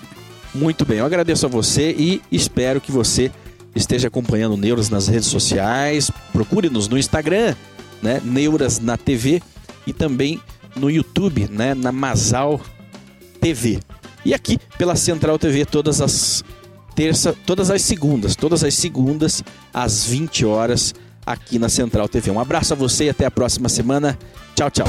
Muito bem, eu agradeço a você e espero que você esteja acompanhando Neuras nas redes sociais. Procure-nos no Instagram, né? Neuras na TV e também no YouTube, né? Na Masal TV. E aqui pela Central TV todas as terça, todas as segundas, todas as segundas às 20 horas aqui na Central TV. Um abraço a você e até a próxima semana. Tchau, tchau.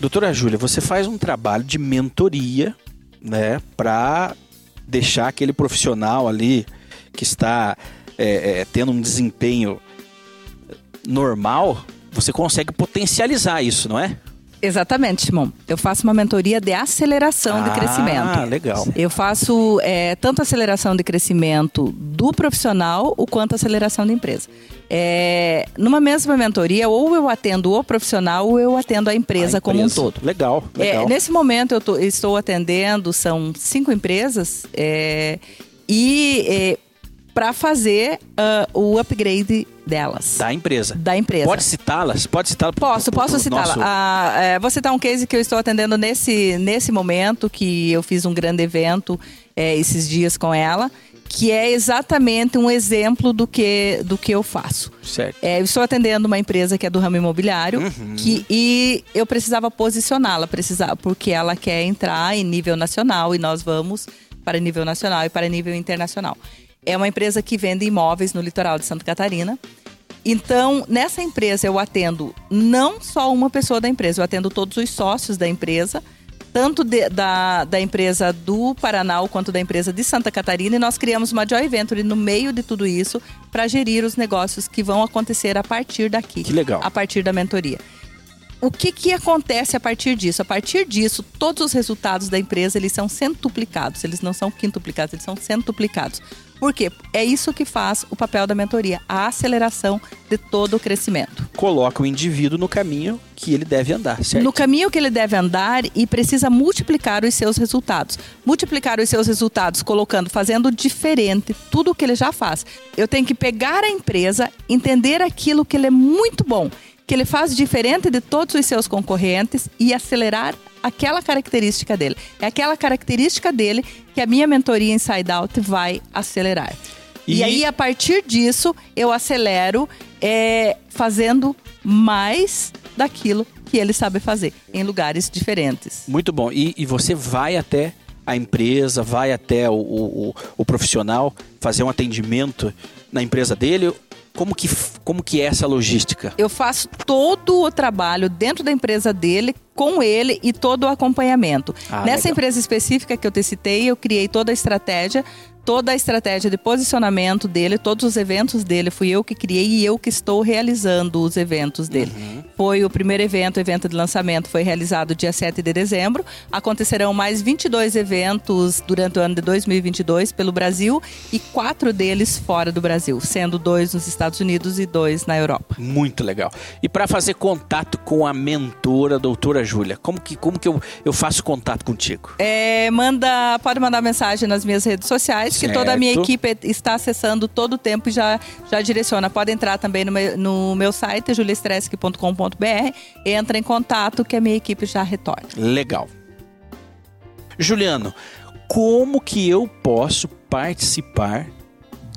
Doutora Júlia, você faz um trabalho de mentoria, né, para deixar aquele profissional ali que está é, é, tendo um desempenho normal, você consegue potencializar isso, não é? Exatamente, Simão. Eu faço uma mentoria de aceleração ah, de crescimento. Ah, legal. Eu faço é, tanto aceleração de crescimento do profissional, o quanto aceleração da empresa. É, numa mesma mentoria, ou eu atendo o profissional, ou eu atendo a empresa, a empresa. como um todo. Legal, é, legal. É, nesse momento eu tô, estou atendendo, são cinco empresas, é, e é, para fazer uh, o upgrade delas. Da empresa. Da empresa. Pode citá-las? Pode citá-las? Posso, posso citá-la. Nosso... Ah, é, vou citar um case que eu estou atendendo nesse, nesse momento, que eu fiz um grande evento é, esses dias com ela, que é exatamente um exemplo do que, do que eu faço. Certo. É, eu estou atendendo uma empresa que é do ramo imobiliário uhum. que, e eu precisava posicioná-la, precisava, porque ela quer entrar em nível nacional e nós vamos para nível nacional e para nível internacional. É uma empresa que vende imóveis no litoral de Santa Catarina. Então, nessa empresa eu atendo não só uma pessoa da empresa, eu atendo todos os sócios da empresa tanto de, da, da empresa do Paraná quanto da empresa de Santa Catarina, e nós criamos uma Joy Venture no meio de tudo isso para gerir os negócios que vão acontecer a partir daqui. Que legal. A partir da mentoria. O que, que acontece a partir disso? A partir disso, todos os resultados da empresa eles são centuplicados, eles não são quintuplicados, eles são centuplicados. Por quê? É isso que faz o papel da mentoria, a aceleração de todo o crescimento. Coloca o indivíduo no caminho que ele deve andar, certo? No caminho que ele deve andar e precisa multiplicar os seus resultados. Multiplicar os seus resultados colocando, fazendo diferente tudo o que ele já faz. Eu tenho que pegar a empresa, entender aquilo que ele é muito bom que ele faz diferente de todos os seus concorrentes e acelerar aquela característica dele. É aquela característica dele que a minha mentoria Inside Out vai acelerar. E, e aí, a partir disso, eu acelero é, fazendo mais daquilo que ele sabe fazer, em lugares diferentes. Muito bom. E, e você vai até a empresa, vai até o, o, o profissional fazer um atendimento na empresa dele como que, como que é essa logística? Eu faço todo o trabalho dentro da empresa dele, com ele e todo o acompanhamento. Ah, Nessa legal. empresa específica que eu te citei, eu criei toda a estratégia toda a estratégia de posicionamento dele, todos os eventos dele, fui eu que criei e eu que estou realizando os eventos dele. Uhum. Foi o primeiro evento, o evento de lançamento foi realizado dia 7 de dezembro. Acontecerão mais 22 eventos durante o ano de 2022 pelo Brasil e quatro deles fora do Brasil, sendo dois nos Estados Unidos e dois na Europa. Muito legal. E para fazer contato com a mentora, a doutora Júlia, como que, como que eu, eu faço contato contigo? É, manda, pode mandar mensagem nas minhas redes sociais que toda a minha equipe está acessando todo o tempo e já, já direciona. Pode entrar também no meu, no meu site, juliestresc.com.br, entra em contato que a minha equipe já retorna. Legal. Juliano, como que eu posso participar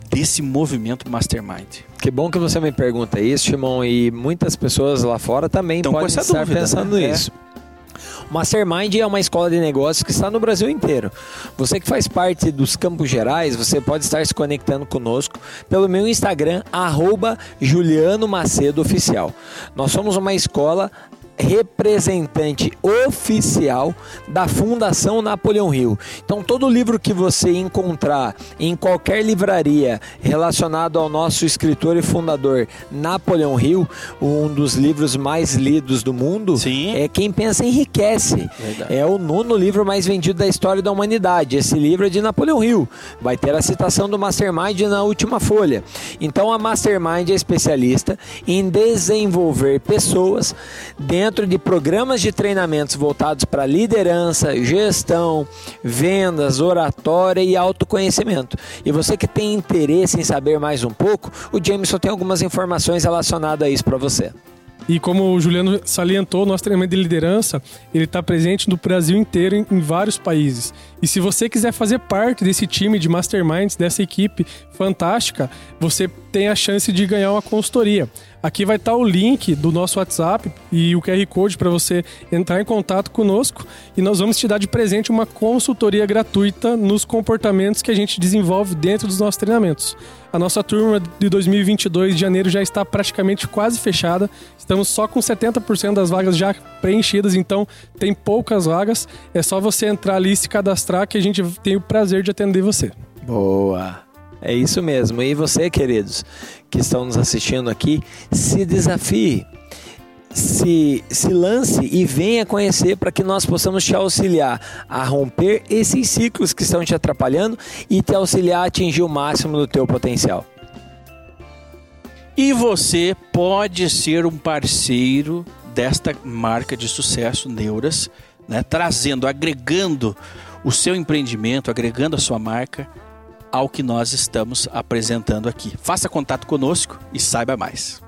desse movimento Mastermind? Que bom que você me pergunta isso, Shimon, e muitas pessoas lá fora também Estão podem estar dúvida, pensando né? nisso. É. Mastermind é uma escola de negócios que está no Brasil inteiro. Você que faz parte dos Campos Gerais, você pode estar se conectando conosco pelo meu Instagram, arroba Juliano Macedo Oficial. Nós somos uma escola representante oficial da Fundação Napoleão Hill. Então, todo livro que você encontrar em qualquer livraria relacionado ao nosso escritor e fundador Napoleão Hill, um dos livros mais lidos do mundo, Sim. é Quem Pensa Enriquece. Verdade. É o nono livro mais vendido da história da humanidade. Esse livro é de Napoleão Hill. Vai ter a citação do Mastermind na última folha. Então, a Mastermind é especialista em desenvolver pessoas dentro dentro de programas de treinamentos voltados para liderança, gestão, vendas, oratória e autoconhecimento. E você que tem interesse em saber mais um pouco, o Jameson tem algumas informações relacionadas a isso para você. E como o Juliano salientou, nosso treinamento de liderança, ele está presente no Brasil inteiro, em, em, vários países. E se você quiser fazer parte desse time de masterminds, dessa equipe fantástica, você tem a chance de ganhar uma consultoria. Aqui vai estar o link do nosso WhatsApp e o QR Code para você entrar em contato conosco e nós vamos te dar de presente uma consultoria gratuita nos comportamentos que a gente desenvolve dentro dos nossos treinamentos. A nossa turma de 2022 de janeiro já está praticamente quase fechada. Estamos só com 70% das vagas já preenchidas, então tem poucas vagas. É só você entrar ali e se cadastrar que a gente tem o prazer de atender você. Boa! É isso mesmo. E você, queridos, que estão nos assistindo aqui, se desafie. Se, se lance e venha conhecer para que nós possamos te auxiliar a romper esses ciclos que estão te atrapalhando e te auxiliar a atingir o máximo do teu potencial. E você pode ser um parceiro desta marca de sucesso, Neuras, né? trazendo, agregando o seu empreendimento, agregando a sua marca ao que nós estamos apresentando aqui. Faça contato conosco e saiba mais.